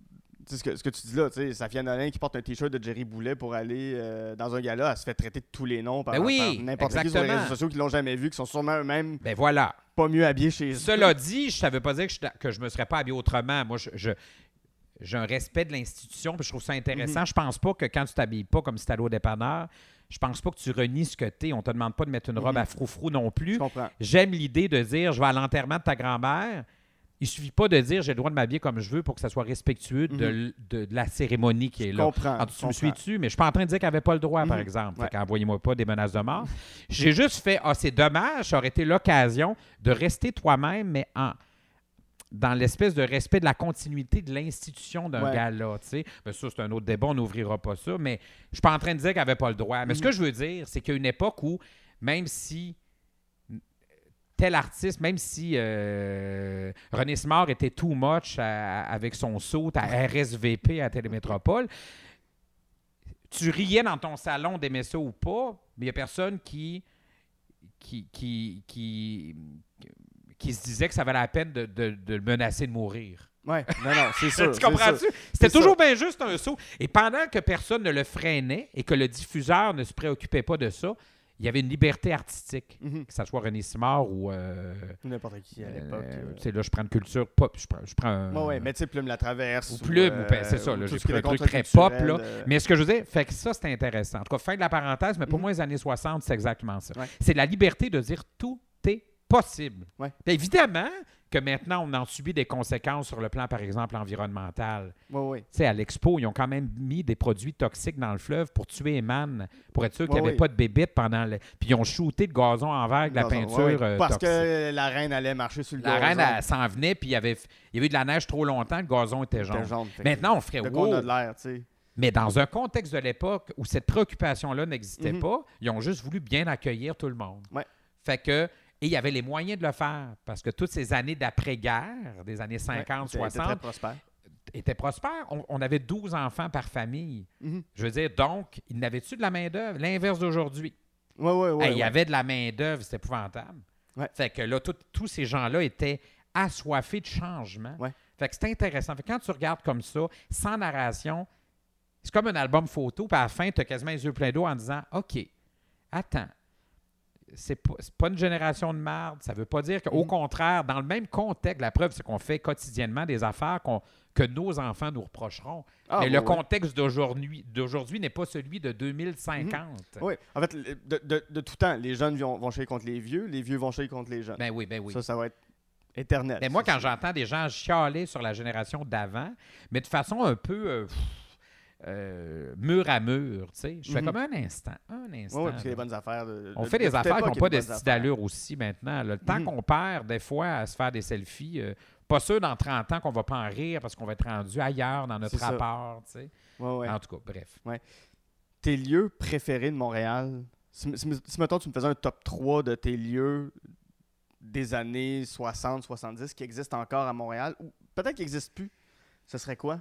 Ce que, ce que tu dis là, tu sais, Safia Nolin qui porte un t-shirt de Jerry Boulet pour aller euh, dans un gala, elle se fait traiter de tous les noms par, Ben oui, par n'importe qui sur les réseaux sociaux qui l'ont jamais vu, qui sont sûrement eux-mêmes Ben voilà. pas mieux habillés chez eux. Cela dit, je ne savais pas dire que je, que je me serais pas habillé autrement. Moi, je, je- j'ai un respect de l'institution, puis je trouve ça intéressant. Je pense pas que quand tu t'habilles pas comme si tu allais au dépanneur, je pense pas que tu renies ce que tu es. On te demande pas de mettre une robe Mhm. à froufrou non plus. J'aime l'idée de dire je vais à l'enterrement de ta grand-mère. Il suffit pas de dire j'ai le droit de m'habiller comme je veux pour que ça soit respectueux de, de la cérémonie qui est Je là. comprends. Tu je me suis-tu, mais je suis pas en train de dire qu'elle n'avait pas le droit, par Mhm. exemple. Ouais. Qu'envoyez-moi pas des menaces de mort. J'ai juste fait, ah, c'est dommage, ça aurait été l'occasion de rester toi-même, mais en dans l'espèce de respect de la continuité de l'institution d'un Ouais. gala, tu sais. Ben, ça, c'est un autre débat, on n'ouvrira pas ça, mais je suis pas en train de dire qu'elle n'avait pas le droit. Mais ce Mhm. que je veux dire, c'est qu'il y a une époque où, même si tel artiste, même si euh, René Smart était too much à- avec son saut à RSVP à Télémétropole, tu riais dans ton salon d'aimer ça ou pas, mais il n'y a personne qui, qui, qui, qui, qui se disait que ça valait la peine de, de- de le menacer de mourir. Ouais, non, non, c'est sûr. tu comprends-tu? C'était toujours bien juste un saut. Et pendant que personne ne le freinait et que le diffuseur ne se préoccupait pas de ça, il y avait une liberté artistique, Mhm. que ce soit René Simard ou. euh, N'importe qui à l'époque. euh, euh. tu sais, là, je prends une culture pop. Je prends, je prends un- Ouais, ouais, mais tu sais, Plume la traverse. Ou Plume, ou ben, c'est ça, j'ai pris un truc très pop, là. Mais ce que je veux dire, fait que ça, c'est intéressant. En tout cas, fin de la parenthèse, mais pour Mhm. moi, les années 60, c'est exactement ça. Ouais. C'est la liberté de dire tout est possible. Ouais. Bien, évidemment que maintenant, on en subit des conséquences sur le plan, par exemple, environnemental. Oui, oui. Tu sais, à l'expo, ils ont quand même mis des produits toxiques dans le fleuve pour tuer Eman, pour être sûr qu'il n'y avait pas de bébites pendant le... Puis ils ont shooté de gazon en verre avec de la peinture euh, Parce toxique. que la reine allait marcher sur le La reine, gazon. elle s'en venait, puis il y, avait... il y avait eu de la neige trop longtemps, le gazon était jaune. Maintenant, on ferait De wow. on a de l'air, tu sais. Mais dans un contexte de l'époque où cette préoccupation-là n'existait Mhm. pas, ils ont juste voulu bien accueillir tout le monde. Ouais. Fait que, et il y avait les moyens de le faire, parce que toutes ces années d'après-guerre, des années 50, Ouais, c'était- c'était 60, très prospère. étaient prospères. On, on avait 12 enfants par famille. Mhm. Je veux dire, donc, ils n'avaient-tu de la main-d'œuvre? L'inverse d'aujourd'hui. Ouais, ouais. Hey, Il y avait de la main-d'œuvre, c'était épouvantable. Ouais. Fait que là, tout- tous ces gens-là étaient assoiffés de changement. Ouais. Fait que c'est intéressant. Fait que quand tu regardes comme ça, sans narration, c'est comme un album photo, puis à la fin, tu as quasiment les yeux pleins d'eau en disant OK, attends. C'est pas, pas une génération de merde. Ça veut pas dire qu'au Mhm. contraire, dans le même contexte, la preuve, c'est qu'on fait quotidiennement des affaires qu'on- que nos enfants nous reprocheront. Ah, Mais le contexte d'aujourd'hui d'aujourd'hui n'est pas celui de 2050. Oui, en fait, de, de- de tout temps, les jeunes vont, vont chier contre les vieux, les vieux vont chier contre les jeunes. Ben oui, ben oui. Ça, ça va être éternel. Mais moi, quand j'entends des gens chialer sur la génération d'avant, mais de façon un peu euh, pff, euh, mur à mur, tu sais, je fais Mhm. comme un instant, un instant. Ouais, parce qu'il y a là. des bonnes affaires. de- on fait de des affaires qui n'ont y a pas des de d'allure aussi maintenant. là. Le temps Mhm. qu'on perd, des fois, à se faire des selfies, euh, pas sûr dans 30 ans qu'on va pas en rire parce qu'on va être rendu ailleurs dans notre rapport, tu sais. Ouais, ouais. En tout cas, bref. Tes lieux préférés de Montréal, si, si, si, mettons, tu me faisais un top 3 de tes lieux des années 60, 70 qui existent encore à Montréal, ou peut-être qu'ils n'existent plus, ce serait quoi?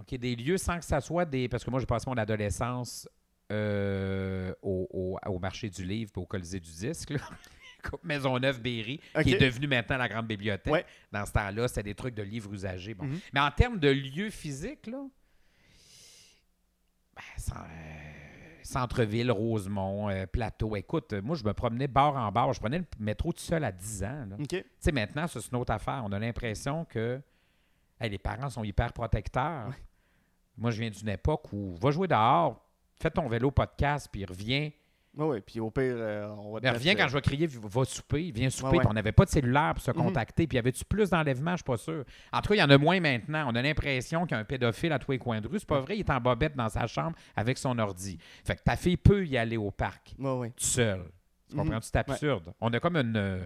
OK, des lieux sans que ça soit des... Parce que moi, j'ai passé mon adolescence euh, au, au- au marché du livre et au Colisée du disque, là. Maisonneuve-Berry, OK. qui est devenue maintenant la grande bibliothèque. Ouais. Dans ce temps-là, c'était des trucs de livres usagés. Bon. Mhm. Mais en termes de lieux physiques, là, ben, euh, centre-ville, Rosemont, euh, Plateau. Écoute, moi, je me promenais bord en bord. Je prenais le métro tout seul à 10 ans. Tu sais, maintenant, c'est une autre affaire. On a l'impression que hey, les parents sont hyper protecteurs. Moi, je viens d'une époque où va jouer dehors, fais ton vélo podcast, puis reviens. Oui, oui. Puis au pire, euh, on va te Mais mettre, reviens quand euh, je vais crier, va souper, viens souper. Ouais, ouais. puis on n'avait pas de cellulaire pour se Mhm. contacter. Puis y avait-tu plus d'enlèvements? Je suis pas sûr. En tout cas, il y en a moins maintenant. On a l'impression qu'il y a un pédophile à tous les coins de rue. C'est pas vrai, il est en bobette dans sa chambre avec son ordi. Fait que ta fille peut y aller au parc Ouais, tout seul. Tu Mhm. comprends? C'est absurde. On a comme une. euh,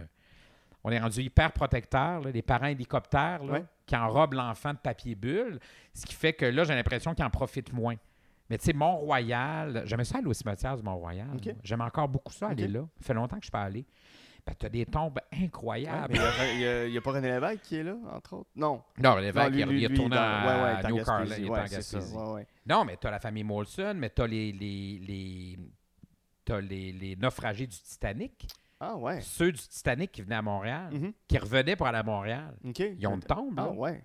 on est rendu hyper protecteur, là, les parents hélicoptères là. Qui enrobent l'enfant de papier bulle, ce qui fait que là, j'ai l'impression qu'ils en profitent moins. Mais tu sais, Mont-Royal, j'aimais ça aller au cimetière du Mont-Royal. J'aime encore beaucoup ça, aller là. Ça fait longtemps que je suis pas allé. Ben, tu as des tombes incroyables. il n'y a, il y a pas René Lévesque qui est là, entre autres? Non. non, l'évêque, Non, lui, il, lui, il est dans- à, ouais, ouais, à il est en. Gaspésie. Non, mais tu as la famille Molson, mais tu as les, les, les, t'as les, les naufragés du Titanic. Ah, ouais. Ceux du Titanic qui venaient à Montréal, Mhm. qui revenaient pour aller à Montréal. Ils ont une tombe, là. Ah, ouais.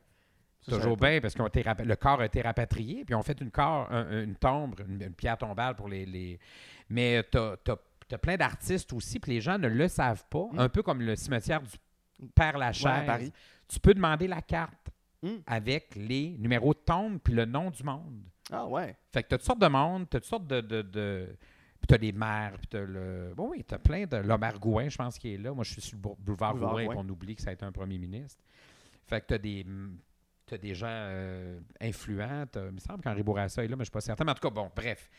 Ça, je Toujours bien, parce que le corps a été rapatrié, puis on fait une, corps, un- une tombe, une, une pierre tombale pour les. les... Mais tu as, plein d'artistes aussi, puis les gens ne le savent pas, Mm. un peu comme le cimetière du Père Ouais, Lachaise. à Paris. Tu peux demander la carte Mm. avec les numéros de tombe puis le nom du monde. Ah, ouais. Fait que tu as toutes sortes de monde, tu as toutes sortes de. de, de... Tu as les maires, puis tu as le. Bon, oui, tu as plein de. L'Omar Gouin, je pense qu'il est là. Moi, je suis sur le bou- boulevard, Boulevard Gouin, qu'on oublie que ça a été un premier ministre. Fait que tu as des. T'as des gens euh, influents. Il me semble qu'Henri Bourassa est là, mais je suis pas certain. Mais en tout cas, bon, bref.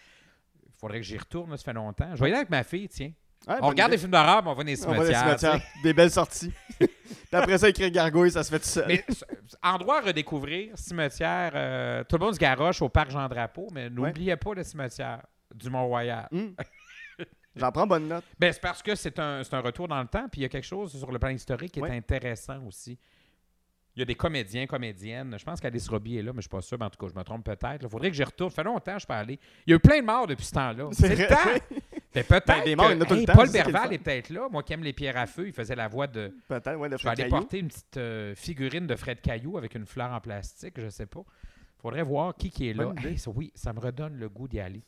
Il faudrait que j'y retourne, là, ça fait longtemps. Je vais y aller avec ma fille, tiens. Ouais, on regarde idée. des films d'horreur, mais on va dans les On va dans les cimetières. cimetières. Des belles sorties. Puis après ça, écrire gargouille, ça se fait tout seul. Mais endroit à redécouvrir, cimetière, euh, tout le monde se garoche au parc Jean-Drapeau, mais n'oubliez pas le cimetière du Mont-Royal. Hum. J'en prends bonne note. Ben, c'est parce que c'est un, un retour dans le temps, puis il y a quelque chose sur le plan historique qui est intéressant aussi. Il y a des comédiens, comédiennes. Je pense qu'Alice Robbie est là, mais je ne suis pas sûr. Mais en tout cas, je me trompe peut-être. Il faudrait que j'y retourne. Ça fait longtemps que je peux aller. Il y a eu plein de morts depuis ce temps-là. C'est le temps. Mais peut-être Ben, des morts, que- il y en a tout le hey, temps, Paul est Berval est peut-être là. Moi qui aime les pierres à feu, il faisait la voix de... Peut-être, ouais, de Je vais aller Fred porter une petite euh, figurine de Fred Caillou avec une fleur en plastique, je sais pas. faudrait voir qui, qui est là. Hey, oui, ça me redonne le goût d'y aller.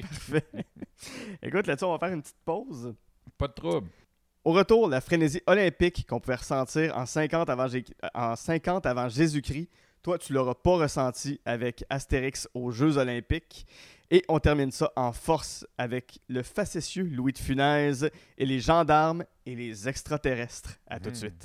Parfait. Écoute, là-dessus, on va faire une petite pause. Pas de trouble. Au retour, la frénésie olympique qu'on pouvait ressentir en 50 avant, Jé- en 50 avant Jésus-Christ, toi, tu l'auras pas ressenti avec Astérix aux Jeux olympiques. Et on termine ça en force avec le facétieux Louis de Funès et les gendarmes et les extraterrestres. À tout de Hmm. suite.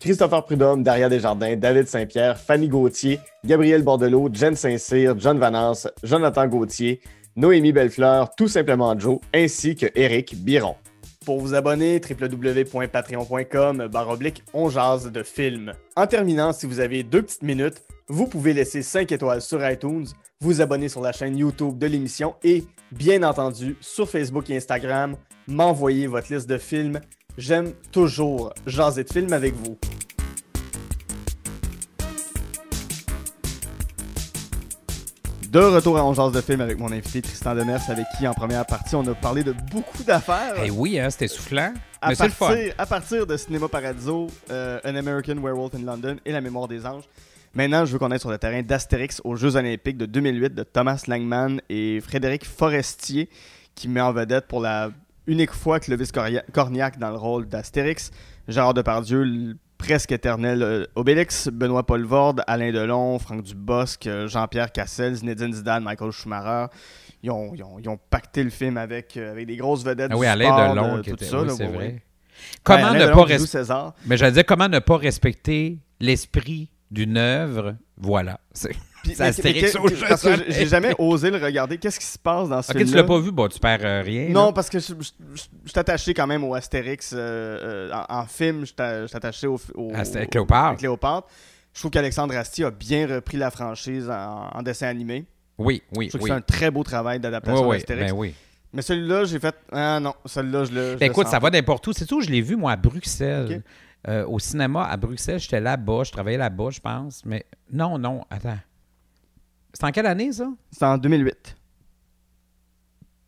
Christopher Prudhomme, Daria Desjardins, David Saint-Pierre, Fanny Gauthier, Gabriel Bordelot, Jen Saint-Cyr, John Vanance, Jonathan Gauthier, Noémie Bellefleur, tout simplement Joe, ainsi que Eric Biron. Pour vous abonner, www.patreon.com baroblique on jase de films. En terminant, si vous avez deux petites minutes, vous pouvez laisser 5 étoiles sur iTunes, vous abonner sur la chaîne YouTube de l'émission et, bien entendu, sur Facebook et Instagram, m'envoyer votre liste de films. J'aime toujours jaser de films avec vous. De retour à On jase de films avec mon invité Tristan Demers, avec qui en première partie on a parlé de beaucoup d'affaires. Eh oui, hein, c'était soufflant. À mais c'est le fun. partir, à partir de Cinéma Paradiso, euh, An American Werewolf in London et La mémoire des anges. Maintenant, je veux qu'on aille sur le terrain d'Astérix aux Jeux Olympiques de 2008 de Thomas Langman et Frédéric Forestier, qui met en vedette pour la unique fois Clovis Cornia- Cornillac dans le rôle d'Astérix, Gérard Depardieu, le presque éternel euh, Obélix, Benoît Poelvoorde, Alain Delon, Franck Dubosc, euh, Jean-Pierre Cassel, Zinedine Zidane, Michael Schumacher. Ils ont, ils ont- ils ont pacté le film avec, euh, avec des grosses vedettes Ah du oui, Alain sport, Delon, de qui tout était. ça, oui, c'est vrai. Comment ne pas respecter. César. Mais j'allais dire comment ne pas respecter l'esprit d'une œuvre? Voilà. C'est- Astérix Parce que j'ai- jamais osé le regarder. Qu'est-ce qui se passe dans ce Ok, tu l'as pas vu, bon, tu perds euh, rien. Non, là. parce que je, suis attaché quand même au Astérix. euh, euh, en, en film, je suis attaché au, au, Cléopâtre. Je trouve qu'Alexandre Astier a bien repris la franchise en, en dessin animé. Oui, oui, Je trouve oui. que c'est un très beau travail d'adaptation oui, d'Astérix. ben oui. Mais celui-là, j'ai fait. Ah non, celui-là, je le. Ben écoute, ça va n'importe où. C'est tout, je l'ai vu, moi, à Bruxelles? Au cinéma à Bruxelles, j'étais là-bas, je travaillais là-bas, je pense. Mais non, non, attends. C'est en quelle année, ça? C'est en 2008.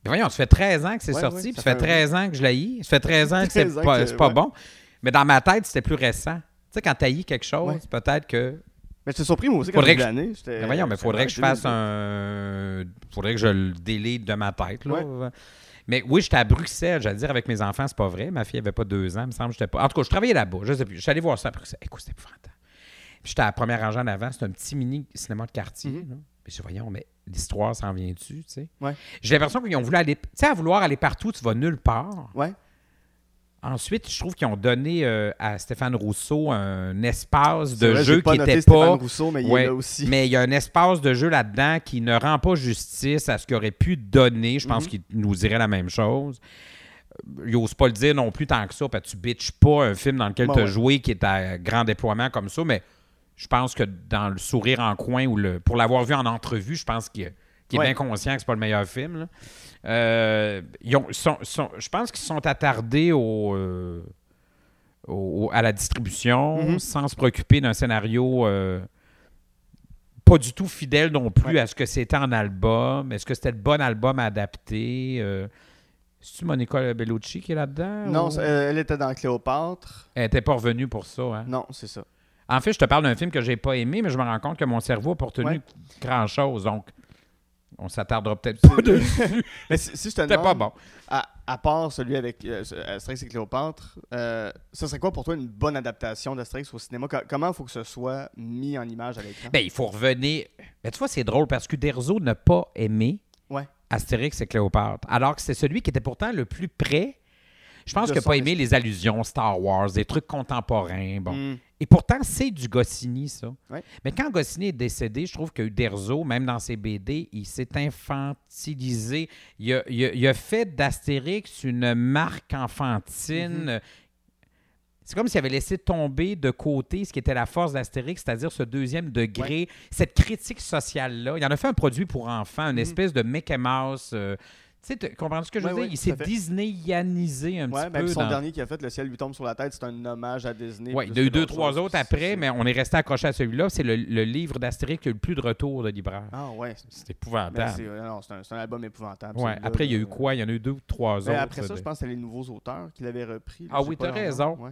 Ben voyons, ça fait 13 ans que c'est Ouais, sorti, ça fait fait un- 13 ans que je l'ai. Ça fait 13 ans que c'est 13 ans pas, que- c'est pas ouais. bon. Mais dans ma tête, c'était plus récent. Tu sais, quand t'haïs quelque chose, Ouais. peut-être que. Mais j'étais surpris, moi aussi, quand j'ai que l'année. j'étais- Ben voyons, mais j'étais faudrait que je fasse 2008. un. Faudrait que je le délite de ma tête, là. Mais oui, j'étais à Bruxelles, j'allais dire avec mes enfants, c'est pas vrai. Ma fille avait pas deux ans, il me semble. J'étais pas... En tout cas, je travaillais là-bas, je sais plus. Je suis allé voir ça à Bruxelles. Écoute, c'était épouvantable. Puis j'étais à la première rangée en avant, c'était un petit mini cinéma de quartier. Mhm. Je dis, voyons, mais l'histoire s'en vient-tu, tu sais? Ouais. J'ai l'impression qu'ils ont voulu aller. Tu sais, à vouloir aller partout, tu vas nulle part. Ouais. Ensuite, je trouve qu'ils ont donné euh, à Stéphane Rousseau un espace de vrai, jeu pas qui n'était Stéphane pas. Rousseau, mais il Ouais, est là aussi. Mais il y a un espace de jeu là-dedans qui ne rend pas justice à ce qu'il aurait pu donner. Je pense Mhm. qu'il nous dirait la même chose. Euh, Il n'ose pas le dire non plus tant que ça, parce que tu bitches pas un film dans lequel Bon, tu as ouais. joué qui est à grand déploiement comme ça, mais je pense que dans le sourire en coin ou le pour l'avoir vu en entrevue, je pense qu'il est Ouais. bien conscient que c'est pas le meilleur film. là. Euh, ils ont- sont- sont- je pense qu'ils sont attardés au, euh, au- à la distribution Mhm. sans se préoccuper d'un scénario euh, pas du tout fidèle non plus Ouais. à ce que c'était en album. Est-ce que c'était le bon album adapté? C'est-tu Monica Bellucci qui est là-dedans? Non, ou- elle était dans Cléopâtre. Elle n'était pas revenue pour ça. Hein? Non, c'est ça. En fait, je te parle d'un film que j'ai pas aimé, mais je me rends compte que mon cerveau n'a pas retenu Ouais. grand-chose. Donc, on s'attardera peut-être pas dessus. Mais si, si je te C'était pas demande, bon. à, à part celui avec euh, Astérix et Cléopâtre, euh, ce serait quoi pour toi une bonne adaptation d'Astérix au cinéma? Co- comment il faut que ce soit mis en image à l'écran? Ben, il faut revenir. Ben, tu vois, c'est drôle parce que Derzo n'a pas aimé Ouais. Astérix et Cléopâtre, alors que c'est celui qui était pourtant le plus près. Je pense qu'il n'a pas aimé les allusions Star Wars, des trucs contemporains. Bon. Hmm. Et pourtant, c'est du Goscinny, ça. Ouais. Mais quand Goscinny est décédé, je trouve que Uderzo, même dans ses BD, il s'est infantilisé. Il a, il a- il a fait d'Astérix une marque enfantine. c'est comme s'il avait laissé tomber de côté ce qui était la force d'Astérix, c'est-à-dire ce deuxième degré, cette critique sociale-là. Il en a fait un produit pour enfants, une Mhm. espèce de Mickey Mouse. euh, tu sais, tu comprends ce que je veux dire? Il s'est. Disneyanisé un Ouais, petit ben, peu. son dans- dernier qui a fait, Le ciel lui tombe sur la tête, c'est un hommage à Disney. Ouais, il y a eu deux, trois autres après, mais on est resté accroché à celui-là. C'est le, le livre d'Astérix qui a eu le plus de retours de libraire. Ah ouais. C'est épouvantable. c'est non, c'est un, album épouvantable. Ouais. Après, il y a eu quoi? Il y en a eu deux ou trois Ben, autres. après ça, de- je pense que c'est les nouveaux auteurs qui l'avaient repris. là, Ah oui, leur nom. raison. Ouais.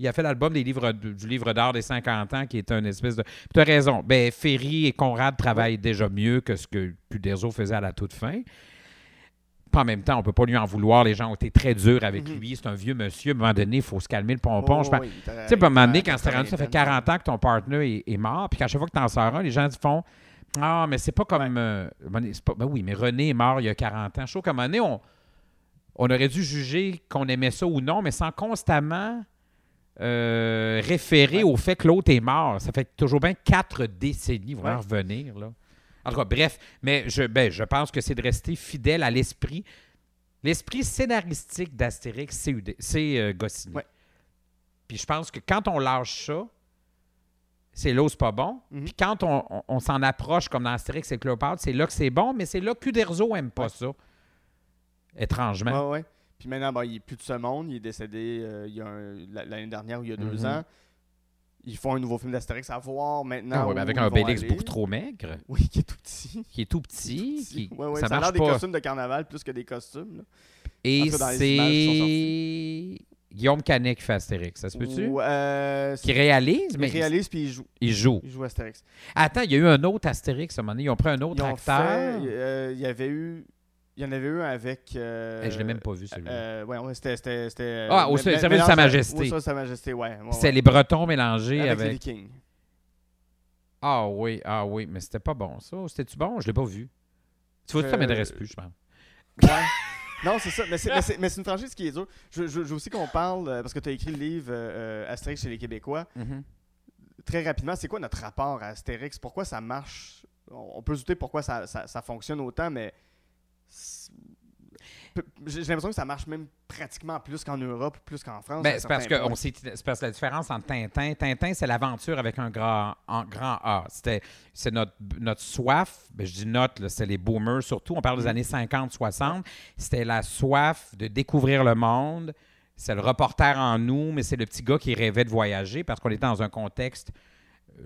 Il a fait l'album des livres du livre d'art des 50 ans, qui est un espèce de. Tu as raison. Ben, Ferry et Conrad travaillent déjà mieux que ce que Puderzo faisait à la toute fin. En même temps, on peut pas lui en vouloir. Les gens ont été très durs avec Mhm. lui. C'est un vieux monsieur. À un moment donné, il faut se calmer le pompon. Oh, Je pense- oui, il était- Tu sais, à un moment donné, quand c'était rendu, ça fait 80 40 ans que ton partner est, est mort, puis qu'à chaque fois que tu en sors un, les gens font Ah, mais c'est pas comme. euh, à c'est pas- ben oui, mais René est mort il y a 40 ans. Je trouve qu'à un moment donné, on, on aurait dû juger qu'on aimait ça ou non, mais sans constamment euh, référer au fait que l'autre est mort. Ça fait toujours bien quatre décennies, vont Ouais. revenir. Là. En tout cas, bref, mais je, ben, je pense que c'est de rester fidèle à l'esprit. L'esprit scénaristique d'Astérix, c'est euh, Goscinny. Ouais. Puis je pense que quand on lâche ça, c'est là où c'est pas bon. Mhm. Puis quand on, on- on s'en approche comme dans Astérix et Cléopâtre, c'est là que c'est bon, mais c'est là que Uderzo aime pas Ouais. ça. Étrangement. Ouais, ouais. Puis maintenant, il n'est plus de ce monde. Il est décédé euh, il y a un- la- l'année dernière ou il y a deux Mhm. ans. Ils font un nouveau film d'Astérix à voir maintenant. Ah ouais, mais où avec un Bélix beaucoup trop maigre, Oui, qui est tout petit. qui est tout petit, qui, Ouais, ouais, ça ça, a l'air des pas. costumes de carnaval plus que des costumes. là. Et c'est Guillaume Canet qui fait Astérix, ça se peut-tu? Euh, Qui réalise, il mais réalise puis il joue. il joue. Il joue Astérix. Attends, il y a eu un autre Astérix à un moment donné. Ils ont pris un autre Ils acteur. fait, euh, il y avait eu. Il y en avait eu un avec. euh, Eh, je l'ai même pas vu celui-là. euh, ouais, ouais, c'était. Ah, au mé- service de Sa Majesté. Oui, ça, Sa Majesté, ouais. ouais, C'était ouais. les Bretons mélangés avec, avec. les Vikings. Ah oui, ah oui, mais c'était pas bon ça. C'était-tu bon? Je l'ai pas vu. Tu vois, ça Euh, m'intéresse plus, je pense. Ouais. non, c'est ça. Mais c'est, c'est- c'est une franchise qui est dure. Je, je- je veux aussi qu'on parle, euh, parce que tu as écrit le livre euh, euh, Astérix chez les Québécois. Mhm. Très rapidement, c'est quoi notre rapport à Astérix? Pourquoi ça marche? On on peut se douter pourquoi ça, ça- ça fonctionne autant, mais. J'ai l'impression que ça marche même pratiquement plus qu'en Europe, plus qu'en France. Ben, un c'est parce que on c'est parce que la différence entre Tintin, Tintin, c'est l'aventure avec un grand, en grand A. C'était, c'est notre, notre soif. Ben, je dis notre, c'est les boomers surtout. On parle des Mhm. années 50, 60. C'était la soif de découvrir le monde. C'est le reporter en nous, mais c'est le petit gars qui rêvait de voyager parce qu'on était dans un contexte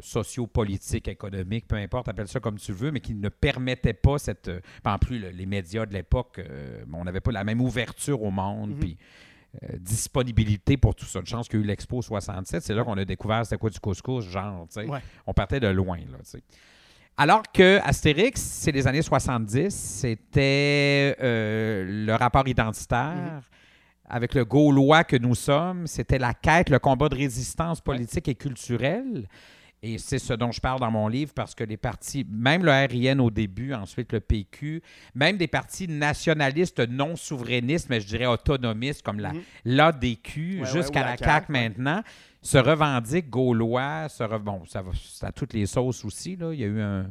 socio-politique, économique, peu importe, appelle ça comme tu veux, mais qui ne permettait pas cette. euh, En plus, le- les médias de l'époque, euh, on n'avait pas la même ouverture au monde, Mhm. puis euh, disponibilité pour tout ça. Une chance qu'il y a eu l'Expo 67, c'est là qu'on a découvert c'était quoi du couscous, genre, tu sais. Ouais. On partait de loin, là, tu sais. Alors que Astérix, c'est les années 70, c'était euh, le rapport identitaire. Avec le Gaulois que nous sommes, c'était la quête, le combat de résistance politique et culturelle. Et c'est ce dont je parle dans mon livre parce que les partis, même le RIN au début, ensuite le PQ, même des partis nationalistes non souverainistes, mais je dirais autonomistes comme la, Mhm. l'ADQ Ouais, jusqu'à la la CAQ, CAQ ouais. maintenant, se revendiquent gaulois. Se re- Bon, ça va à toutes les sauces aussi. Là. Il y a eu un-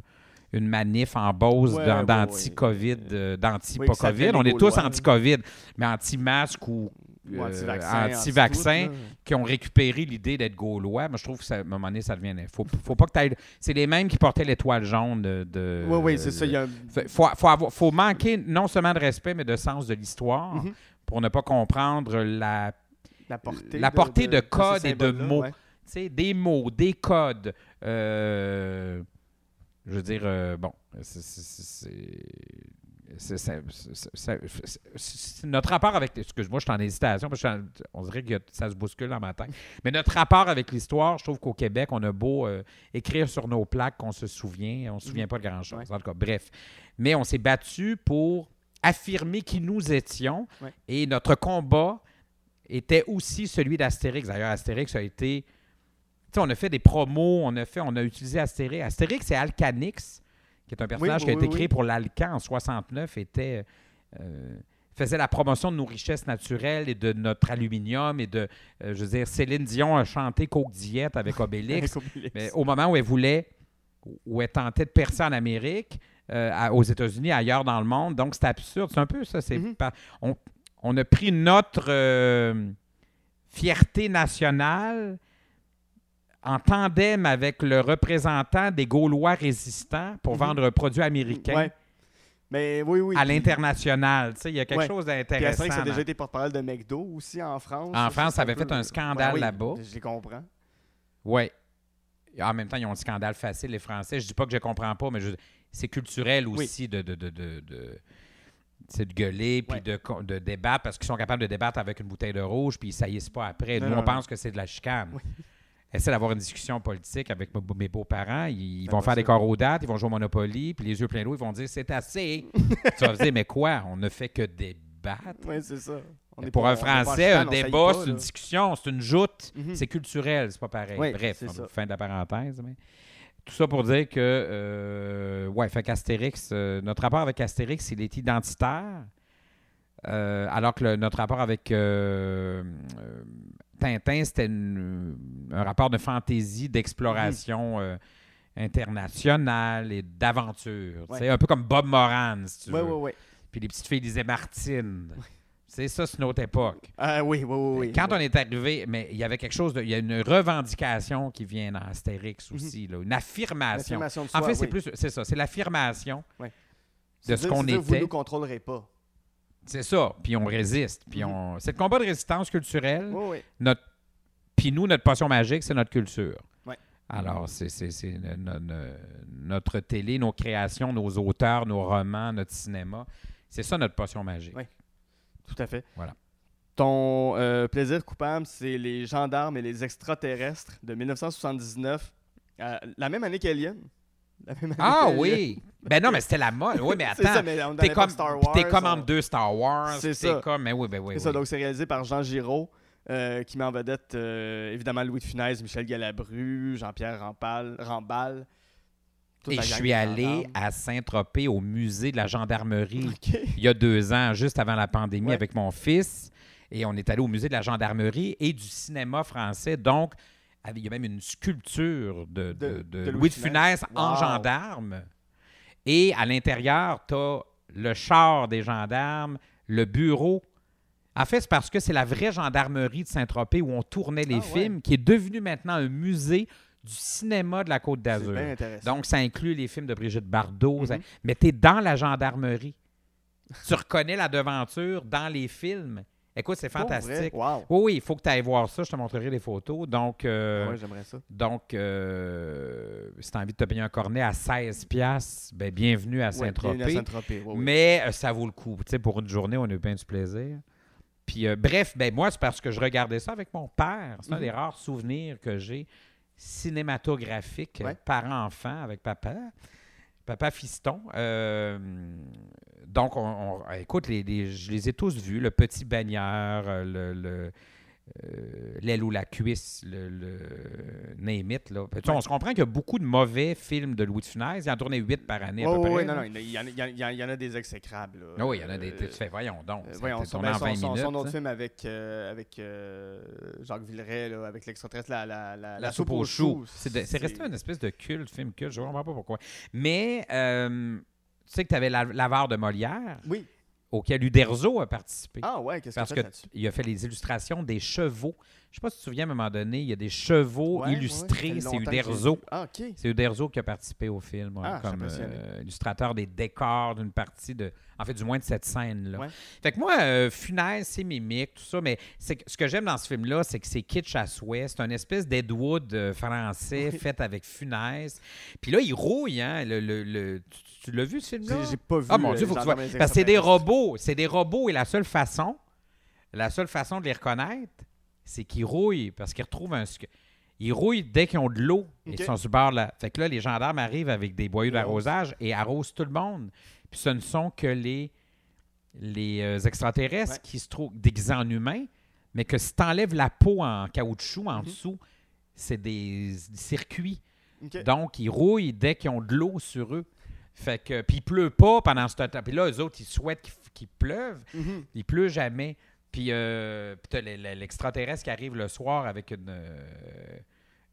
une manif en Beauce Ouais, d'an- ouais, d'anti-COVID, ouais. euh, d'anti Oui, pas que ça COVID. fait On est tous anti-COVID, mais anti-masque Ou euh, anti-vaccin. anti-vaccin, anti-tout, là. qui ont récupéré l'idée d'être gaulois. Moi, je trouve que à un moment donné, ça devient. Faut, faut pas que C'est les mêmes qui portaient l'étoile jaune de. de- Oui, oui, c'est ça. Il y a faut, faut, avoir- faut manquer non seulement de respect, mais de sens de l'histoire Mhm. pour ne pas comprendre la la portée, la portée de ces codes et de mots. ouais. des mots, des codes. euh, je veux dire, euh, bon, c'est- notre rapport avec. Excuse-moi, je suis en hésitation, parce que on dirait que ça se bouscule dans ma tête. Mais notre rapport avec l'histoire, je trouve qu'au Québec, on a beau euh, écrire sur nos plaques qu'on se souvient, on ne se souvient mhm. pas de grand-chose. Bref. Mais on s'est battu pour affirmer qui nous étions et notre combat était aussi celui d'Astérix. D'ailleurs, Astérix a été. Tu sais, on a fait des promos, on a fait, on a utilisé Astérix. Astérix et Alcanix qui est un personnage oui, qui a été créé pour l'Alcan en 69, était. euh, faisait la promotion de nos richesses naturelles et de notre aluminium et de, euh, je veux dire, Céline Dion a chanté Coke Diète avec Obélix. Mais au moment où elle voulait, où elle tentait de percer en Amérique, euh, à- aux États-Unis, ailleurs dans le monde, donc c'est absurde. C'est un peu ça. c'est Mhm. on, on a pris notre euh, fierté nationale en tandem avec le représentant des Gaulois résistants pour Mhm. vendre un produit américain Ouais. Mais oui, oui. à puis- l'international. Tu sais, Il y a quelque Ouais. chose Puis d'intéressant. Astérix a dans- déjà été porte-parole de McDo aussi en France. En Ça, France, ça avait peu- fait un scandale oui, là-bas. Je les comprends. Oui. En même temps, ils ont un scandale facile, les Français. Je dis pas que je comprends pas, mais je- c'est culturel Oui. aussi de, de, de, de- de- c'est de gueuler puis Ouais. de, de débattre parce qu'ils sont capables de débattre avec une bouteille de rouge puis ils saillissent pas après. Nous, non, on non. pense que c'est de la chicane. Essaie d'avoir une discussion politique avec mes, beaux-parents. Ils, ils Ben, vont faire des corps aux dates, ils vont jouer au Monopoly, puis les yeux pleins d'eau, ils vont dire c'est assez. tu vas dire, mais quoi? On ne fait que débattre. Oui, c'est ça. On Pour pas- un Français, un débat, c'est une discussion, c'est une joute. Mhm. C'est culturel, c'est pas pareil. Oui, Bref, on- fin de la parenthèse. mais Tout ça pour dire que, euh, ouais, fait qu'Astérix, euh, notre rapport avec Astérix, il est identitaire, euh, alors que le- notre rapport avec Tintin, c'était un rapport de fantaisie, d'exploration Mhm. euh, internationale et d'aventure. Ouais. C'est un peu comme Bob Moran, si tu Oui, veux. oui, oui. Puis les petites filles disaient Martine. C'est ça, c'est une autre époque. Ah oui, oui, oui. oui. Quand on est arrivé, mais il y avait quelque chose de. Il y a une revendication qui vient dans Astérix aussi, là, une affirmation. Mhm. L'affirmation de En soi, fait, c'est oui. plus. C'est ça, c'est l'affirmation de ce qu'on dire, Vous ne était. nous contrôlerez pas. C'est ça. Puis on résiste. Puis Mhm. on. C'est le combat de résistance culturelle. Oui, oui. Notre. Puis nous, notre passion magique, c'est notre culture. Alors, c'est c'est- c'est no- no- no- notre télé, nos créations, nos auteurs, nos romans, notre cinéma. C'est ça notre passion magique. Ouais. Tout à fait. Voilà. Ton euh, plaisir coupable, c'est les gendarmes et les extraterrestres de 1979, euh, la même année qu'Alien. La même année Ah oui! Ben non, mais c'était la mode. Oui, mais attends. T'es comme, Star Wars. comme on- entre deux Star Wars. C'est ça. Comme, mais oui, ben oui. C'est ça, donc c'est réalisé par Jean Giraud, euh, qui met en vedette euh, évidemment Louis de Funès, Michel Galabru, Jean-Pierre Rambal. Et je suis allé à Saint-Tropez au musée de la gendarmerie il y a deux ans, juste avant la pandémie, Ouais. avec mon fils. Et on est allé au musée de la gendarmerie et du cinéma français. Donc, il y a même une sculpture de, de- De- de de Louis de Funès en gendarme. Et à l'intérieur, tu as le char des gendarmes, le bureau. En fait, c'est parce que c'est la vraie gendarmerie de Saint-Tropez où on tournait les Ah ouais. films, qui est devenu maintenant un musée du cinéma de la Côte d'Azur. Donc, ça inclut les films de Brigitte Bardot. ça- Mhm. Mais tu es dans la gendarmerie. tu reconnais la devanture dans les films. Écoute, c'est fantastique. Wow. Oui, oui, il faut que tu ailles voir ça. Je te montrerai les photos. Donc, euh, Ah ouais, j'aimerais ça. donc euh, si tu as envie de te payer un cornet à 16 piastres, ben, bienvenue à Saint-Tropez. à Saint-Tropez, ouais, ouais. Mais euh, ça vaut le coup. Tu sais, pour une journée, on a eu bien du plaisir. Puis, bref, ben, moi, c'est parce que je regardais ça avec mon père. C'est un Mhm. des rares souvenirs que j'ai cinématographiques, euh, Ouais. parent-enfant, avec papa. Papa fiston. Euh, donc, on, écoute, les, je les ai tous vus. Le petit baigneur, euh, le, euh, l'aile ou la cuisse, le, le name it, là. On se comprend qu'il y a beaucoup de mauvais films de Louis de Funès. Il en tournait huit par année à peu près. non, non, il y, en a- il y en a- il y en a- il y en a des exécrables. là. Ah oui, il y en a des. Euh, Tu fais, voyons donc. euh, voyons, son, tourné ben, en son- 20 son- minutes. son autre film avec, euh, avec euh, Jacques Villeray, là, avec l'extraterrestre, la, la, la, La, soupe aux choux. C'est resté une espèce de culte, film culte. Je ne comprends pas pourquoi. Mais euh, tu sais que tu avais la- l'avare de Molière, Oui. Auquel Uderzo a participé. Ah ouais, qu'est-ce que que tu là-dessus? il a fait les illustrations des chevaux. Je sais pas si tu te souviens, à un moment donné, il y a des chevaux Ouais, illustrés. fait c'est Uderzo. Ah, OK. C'est Uderzo qui a participé au film ouais, Ah, comme euh, illustrateur des décors d'une partie de. En fait, du moins de cette scène-là. Ouais. Fait que moi, euh, Funès, c'est mimique, tout ça, mais c'est ce que j'aime dans ce film-là, c'est que c'est kitsch à souhait. C'est un espèce d'Ed Wood euh, français fait avec Funès. Puis là, il rouille, hein? Le, le- le- tu l'as vu, ce film-là? J'ai pas vu. Ah mon euh, Dieu, faut que tu vois. Parce que c'est des robots. C'est des robots et la seule façon, la seule façon de les reconnaître, c'est qu'ils rouillent parce qu'ils retrouvent un. Ils rouillent dès qu'ils ont de l'eau. Ils sont sur le bord la. Fait que là, les gendarmes arrivent avec des boyaux d'arrosage et arrosent tout le monde. Puis ce ne sont que les, les euh, extraterrestres Ouais. qui se trouvent déguisés en humains, mais que si tu enlèves la peau en caoutchouc en Mhm. dessous, c'est des, des circuits. Donc, ils rouillent dès qu'ils ont de l'eau sur eux. Fait que, puis il pleut pas pendant ce temps. Puis là, eux autres, ils souhaitent qu'il, qu'il pleuve. Mhm. Il pleut jamais. Puis, euh, l'extraterrestre qui arrive le soir avec une, euh,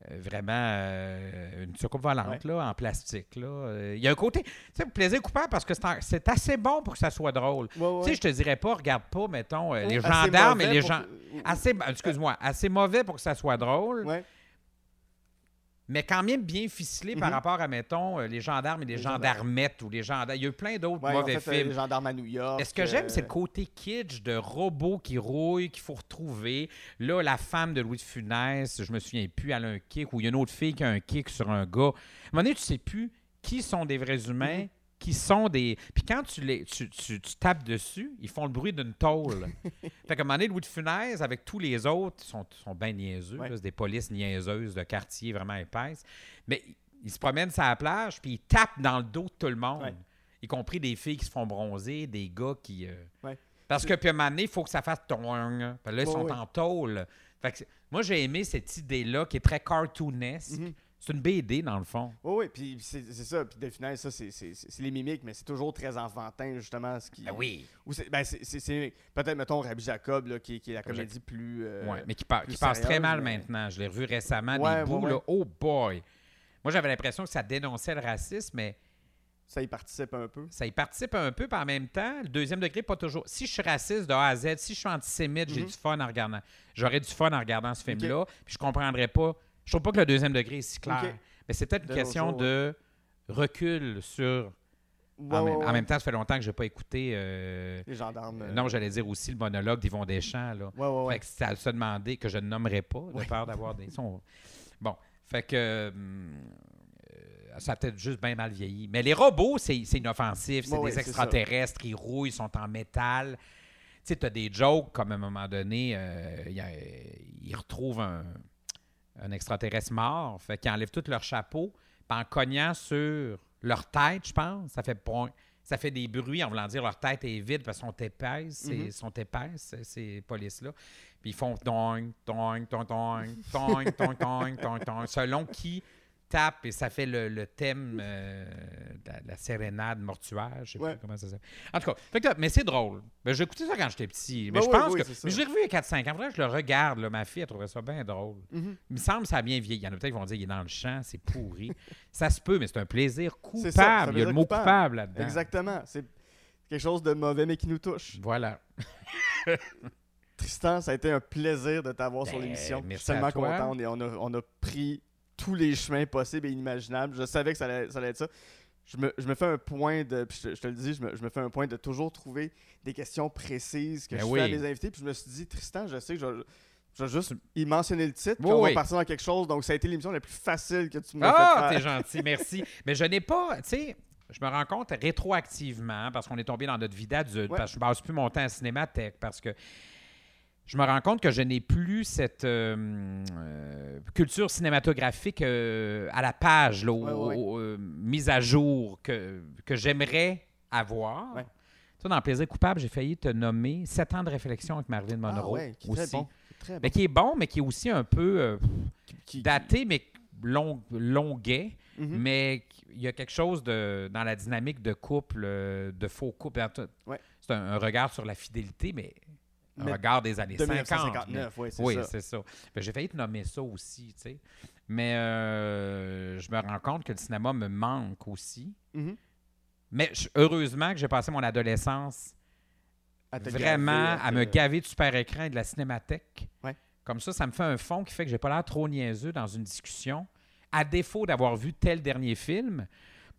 euh, vraiment euh, une soucoupe volante Ouais. là, en plastique. là. Il y a un côté, tu sais, plaisir coupable parce que c'est assez bon pour que ça soit drôle. Ouais, ouais. Tu sais, je te dirais pas, regarde pas, mettons, les gendarmes et les gens. que- Assez, excuse-moi, assez mauvais pour que ça soit drôle. Mais quand même bien ficelé par Mhm. rapport à, mettons, euh, les gendarmes et les, gendarmettes ou les gendarmes. Il y a eu plein d'autres Ouais, mauvais fait, euh, films. les gendarmes à New York. Et ce que j'aime, euh, c'est le côté kitsch de robots qui rouillent, qu'il faut retrouver? Là, la femme de Louis de Funès, je me souviens plus, elle a un kick, ou il y a une autre fille qui a un kick sur un gars. À un moment donné, tu sais plus qui sont des vrais humains, Mhm. Qui sont des... Puis quand tu, les, tu, tu- tu tapes dessus, ils font le bruit d'une tôle. fait qu'à un moment donné, Louis de Funès, avec tous les autres, sont, sont bien niaiseux. Ouais. C'est des polices niaiseuses de quartier vraiment épaisses. Mais ils se promènent sur la plage, puis ils tapent dans le dos de tout le monde. Ouais. Y compris des filles qui se font bronzer, des gars qui... euh, Ouais. parce que, puis à un moment donné, il faut que ça fasse ton. Puis là, ils sont en tôle. Fait que moi, j'ai aimé cette idée-là qui est très cartoonesque. Mhm. C'est une BD, dans le fond. Oui, oui, puis c'est ça. Puis de final, ça, c'est- les mimiques, mais c'est toujours très enfantin, justement. Ce qui, Ben oui. ben, c'est- peut-être, mettons, Rabbi Jacob, là, qui, qui est la comédie plus. euh, Ouais, mais qui, passe très mal mais- maintenant. Je l'ai revu récemment, Ouais, des ouais, bouts, ouais. là. Oh boy! Moi, j'avais l'impression que ça dénonçait le racisme, mais Ça y participe un peu. ça y participe un peu, puis en même temps, le deuxième degré, pas toujours. Si je suis raciste de A à Z, si je suis antisémite, j'ai Mhm. du fun en regardant. J'aurais du fun en regardant ce film-là, puis je comprendrais pas. Je trouve pas que le deuxième degré est si clair. Mais c'est peut-être une question jours, de recul sur. Ouais, en, ouais, même, en ouais. même temps, ça fait longtemps que j'ai pas écouté. euh, Les gendarmes. euh, Non, j'allais dire aussi le monologue d'Yvon Deschamps. Là. Fait que à se demander que je ne nommerai pas, de peur d'avoir des sons. Bon, fait que euh, ça a peut-être juste bien mal vieilli. Mais les robots, c'est inoffensif. C'est des extraterrestres, ils rouillent, ils sont en métal. Tu sais, tu as des jokes comme à un moment donné, euh, il retrouvent un, un extraterrestre mort, fait qu'ils enlèvent tout leur chapeau, puis en cognant sur leur tête, je pense, ça fait point. Ça fait des bruits en voulant dire leur tête est vide parce qu'elles sont épaisses, c'est- Mhm. sont épaisses, ces polices-là. Puis ils font toing, toing, toing, toing, toing, toing, toing, selon qui tape et ça fait le, le thème euh, de la, la sérénade mortuaire. Je sais Ouais. plus comment ça s'appelle. En tout cas, fait que là, mais c'est drôle. Ben, j'ai écouté ça quand j'étais petit. Mais Ben je oui, pense oui, que. Mais je l'ai revu il y a 4-5 ans. Que je le regarde. là. Ma fille, elle trouvait ça bien drôle. Mhm. Il me semble que ça a bien vieilli. Il y en a peut-être qui vont dire qu'il est dans le champ, c'est pourri. ça se peut, mais c'est un plaisir ça, coupable. ça Il y a le mot coupable. coupable là-dedans. Exactement. C'est quelque chose de mauvais, mais qui nous touche. Voilà. Tristan, ça a été un plaisir de t'avoir sur Ben, l'émission. Je suis merci tellement content. On, est- on a, on a pris tous les chemins possibles et inimaginables. Je savais que ça allait, ça allait être ça. Je me, je me fais un point de. puis je, te- je te le dis, je me, je me fais un point de toujours trouver des questions précises que Ben je oui. fais à mes invités. Puis je me suis dit, Tristan, je sais que je, vais- je vais juste y mentionner le titre. Puis Oui, on oui. va partir dans quelque chose. Donc, ça a été l'émission la plus facile que tu m'as Ah, fait t'es faire. gentil, merci. Mais je n'ai pas, tu sais, je me rends compte rétroactivement, parce qu'on est tombé dans notre vie d'adulte, Ouais. parce que je base plus mon temps à cinémathèque, parce que je me rends compte que je n'ai plus cette euh, euh, culture cinématographique euh, à la page, là, au- au- mise à jour que, que j'aimerais avoir. Vois, dans Plaisir coupable, j'ai failli te nommer 7 ans de réflexion avec Marilyn Ah Monroe. ouais, qui est très bon. Très bon. Mais qui est bon, mais qui est aussi un peu Qui- daté, mais long, longuet. Mhm. Mais il y a quelque chose de, dans la dynamique de couple, de faux couple. Ouais. C'est un, un regard sur la fidélité, mais Mais regard des années de 50. 1959, oui, c'est oui, ça. c'est ça. Que J'ai failli te nommer ça aussi, tu sais. Mais euh, je me rends compte que le cinéma me manque aussi. Mhm. Mais heureusement que j'ai passé mon adolescence À vraiment graver, à te- me gaver de super écran et de la cinémathèque. Ouais. Comme ça, ça me fait un fond qui fait que j'ai pas l'air trop niaiseux dans une discussion. À défaut d'avoir vu tel dernier film,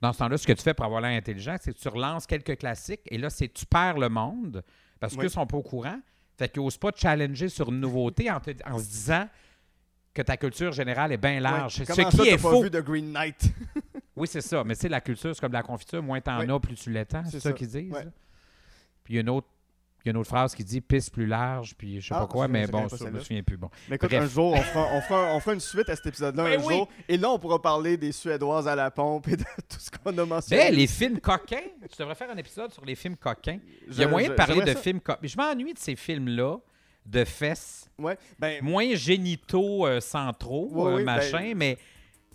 dans ce temps-là, ce que tu fais pour avoir l'air intelligent, c'est que tu relances quelques classiques et là, c'est tu perds le monde parce Oui. qu'ils sont pas au courant. Fait qu'ils n'osent pas te challenger sur une nouveauté en, te- en se disant que ta culture générale est bien large. Ouais. Ce Comment qui ça, est pas faux. vu de Green Knight? Oui, c'est ça. Mais tu sais, la culture, c'est comme la confiture. Moins t'en Oui. as, plus tu l'étends. C'est ça, ça. qu'ils disent. Ouais. Puis il y a une autre. Il y a une autre phrase qui dit piste plus large, puis je sais Ah, pas quoi, je- mais bon, ça, je me souviens plus. Bon. Mais écoute, Bref. un jour, on fera, on, fera, on fera une suite à cet épisode-là Ben un oui. jour. Et là, on pourra parler des Suédoises à la pompe et de tout ce qu'on a mentionné. Ben, les films coquins. Tu devrais faire un épisode sur les films coquins. Il y a moyen je- de parler de ça. films coquins. Je m'ennuie de ces films-là, de fesses, Ouais, ben, moins génitaux euh, centraux, euh, oui, ben- machin, mais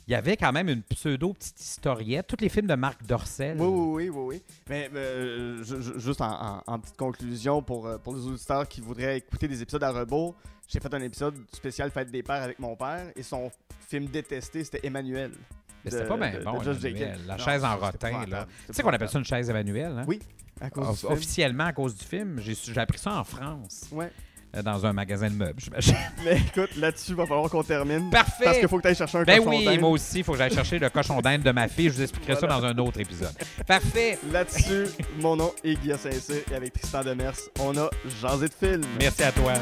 il y avait quand même une pseudo-petite historiette. Tous les films de Marc Dorcel. oui, oui, oui, oui, oui. Mais euh, ju- ju- juste en, en- en petite conclusion, pour, euh, pour les auditeurs qui voudraient écouter des épisodes à rebours, j'ai fait un épisode spécial Fête des Pères avec mon père et son film détesté, c'était Emmanuel. Mais c'était pas bien bon, Emmanuel. La Non, chaise en rotin, là. Tu sais qu'on appelle ça une chaise Emmanuel, hein? Oui, à cause Off- du film. Officiellement, à cause du film. J'ai appris ça en France, Ouais. Euh, dans un magasin de meubles, j'imagine. Mais écoute, là-dessus, il va falloir qu'on termine. Parfait! Parce qu'il faut que tu ailles chercher un Ben cochon oui, d'Inde. moi aussi, il faut que j'aille chercher le cochon d'Inde de ma fille. Je vous expliquerai Voilà. ça dans un autre épisode. Parfait! Là-dessus, mon nom est Guillaume Saint-Cyr et avec Tristan Demers, on a Jasé de film. Merci à toi.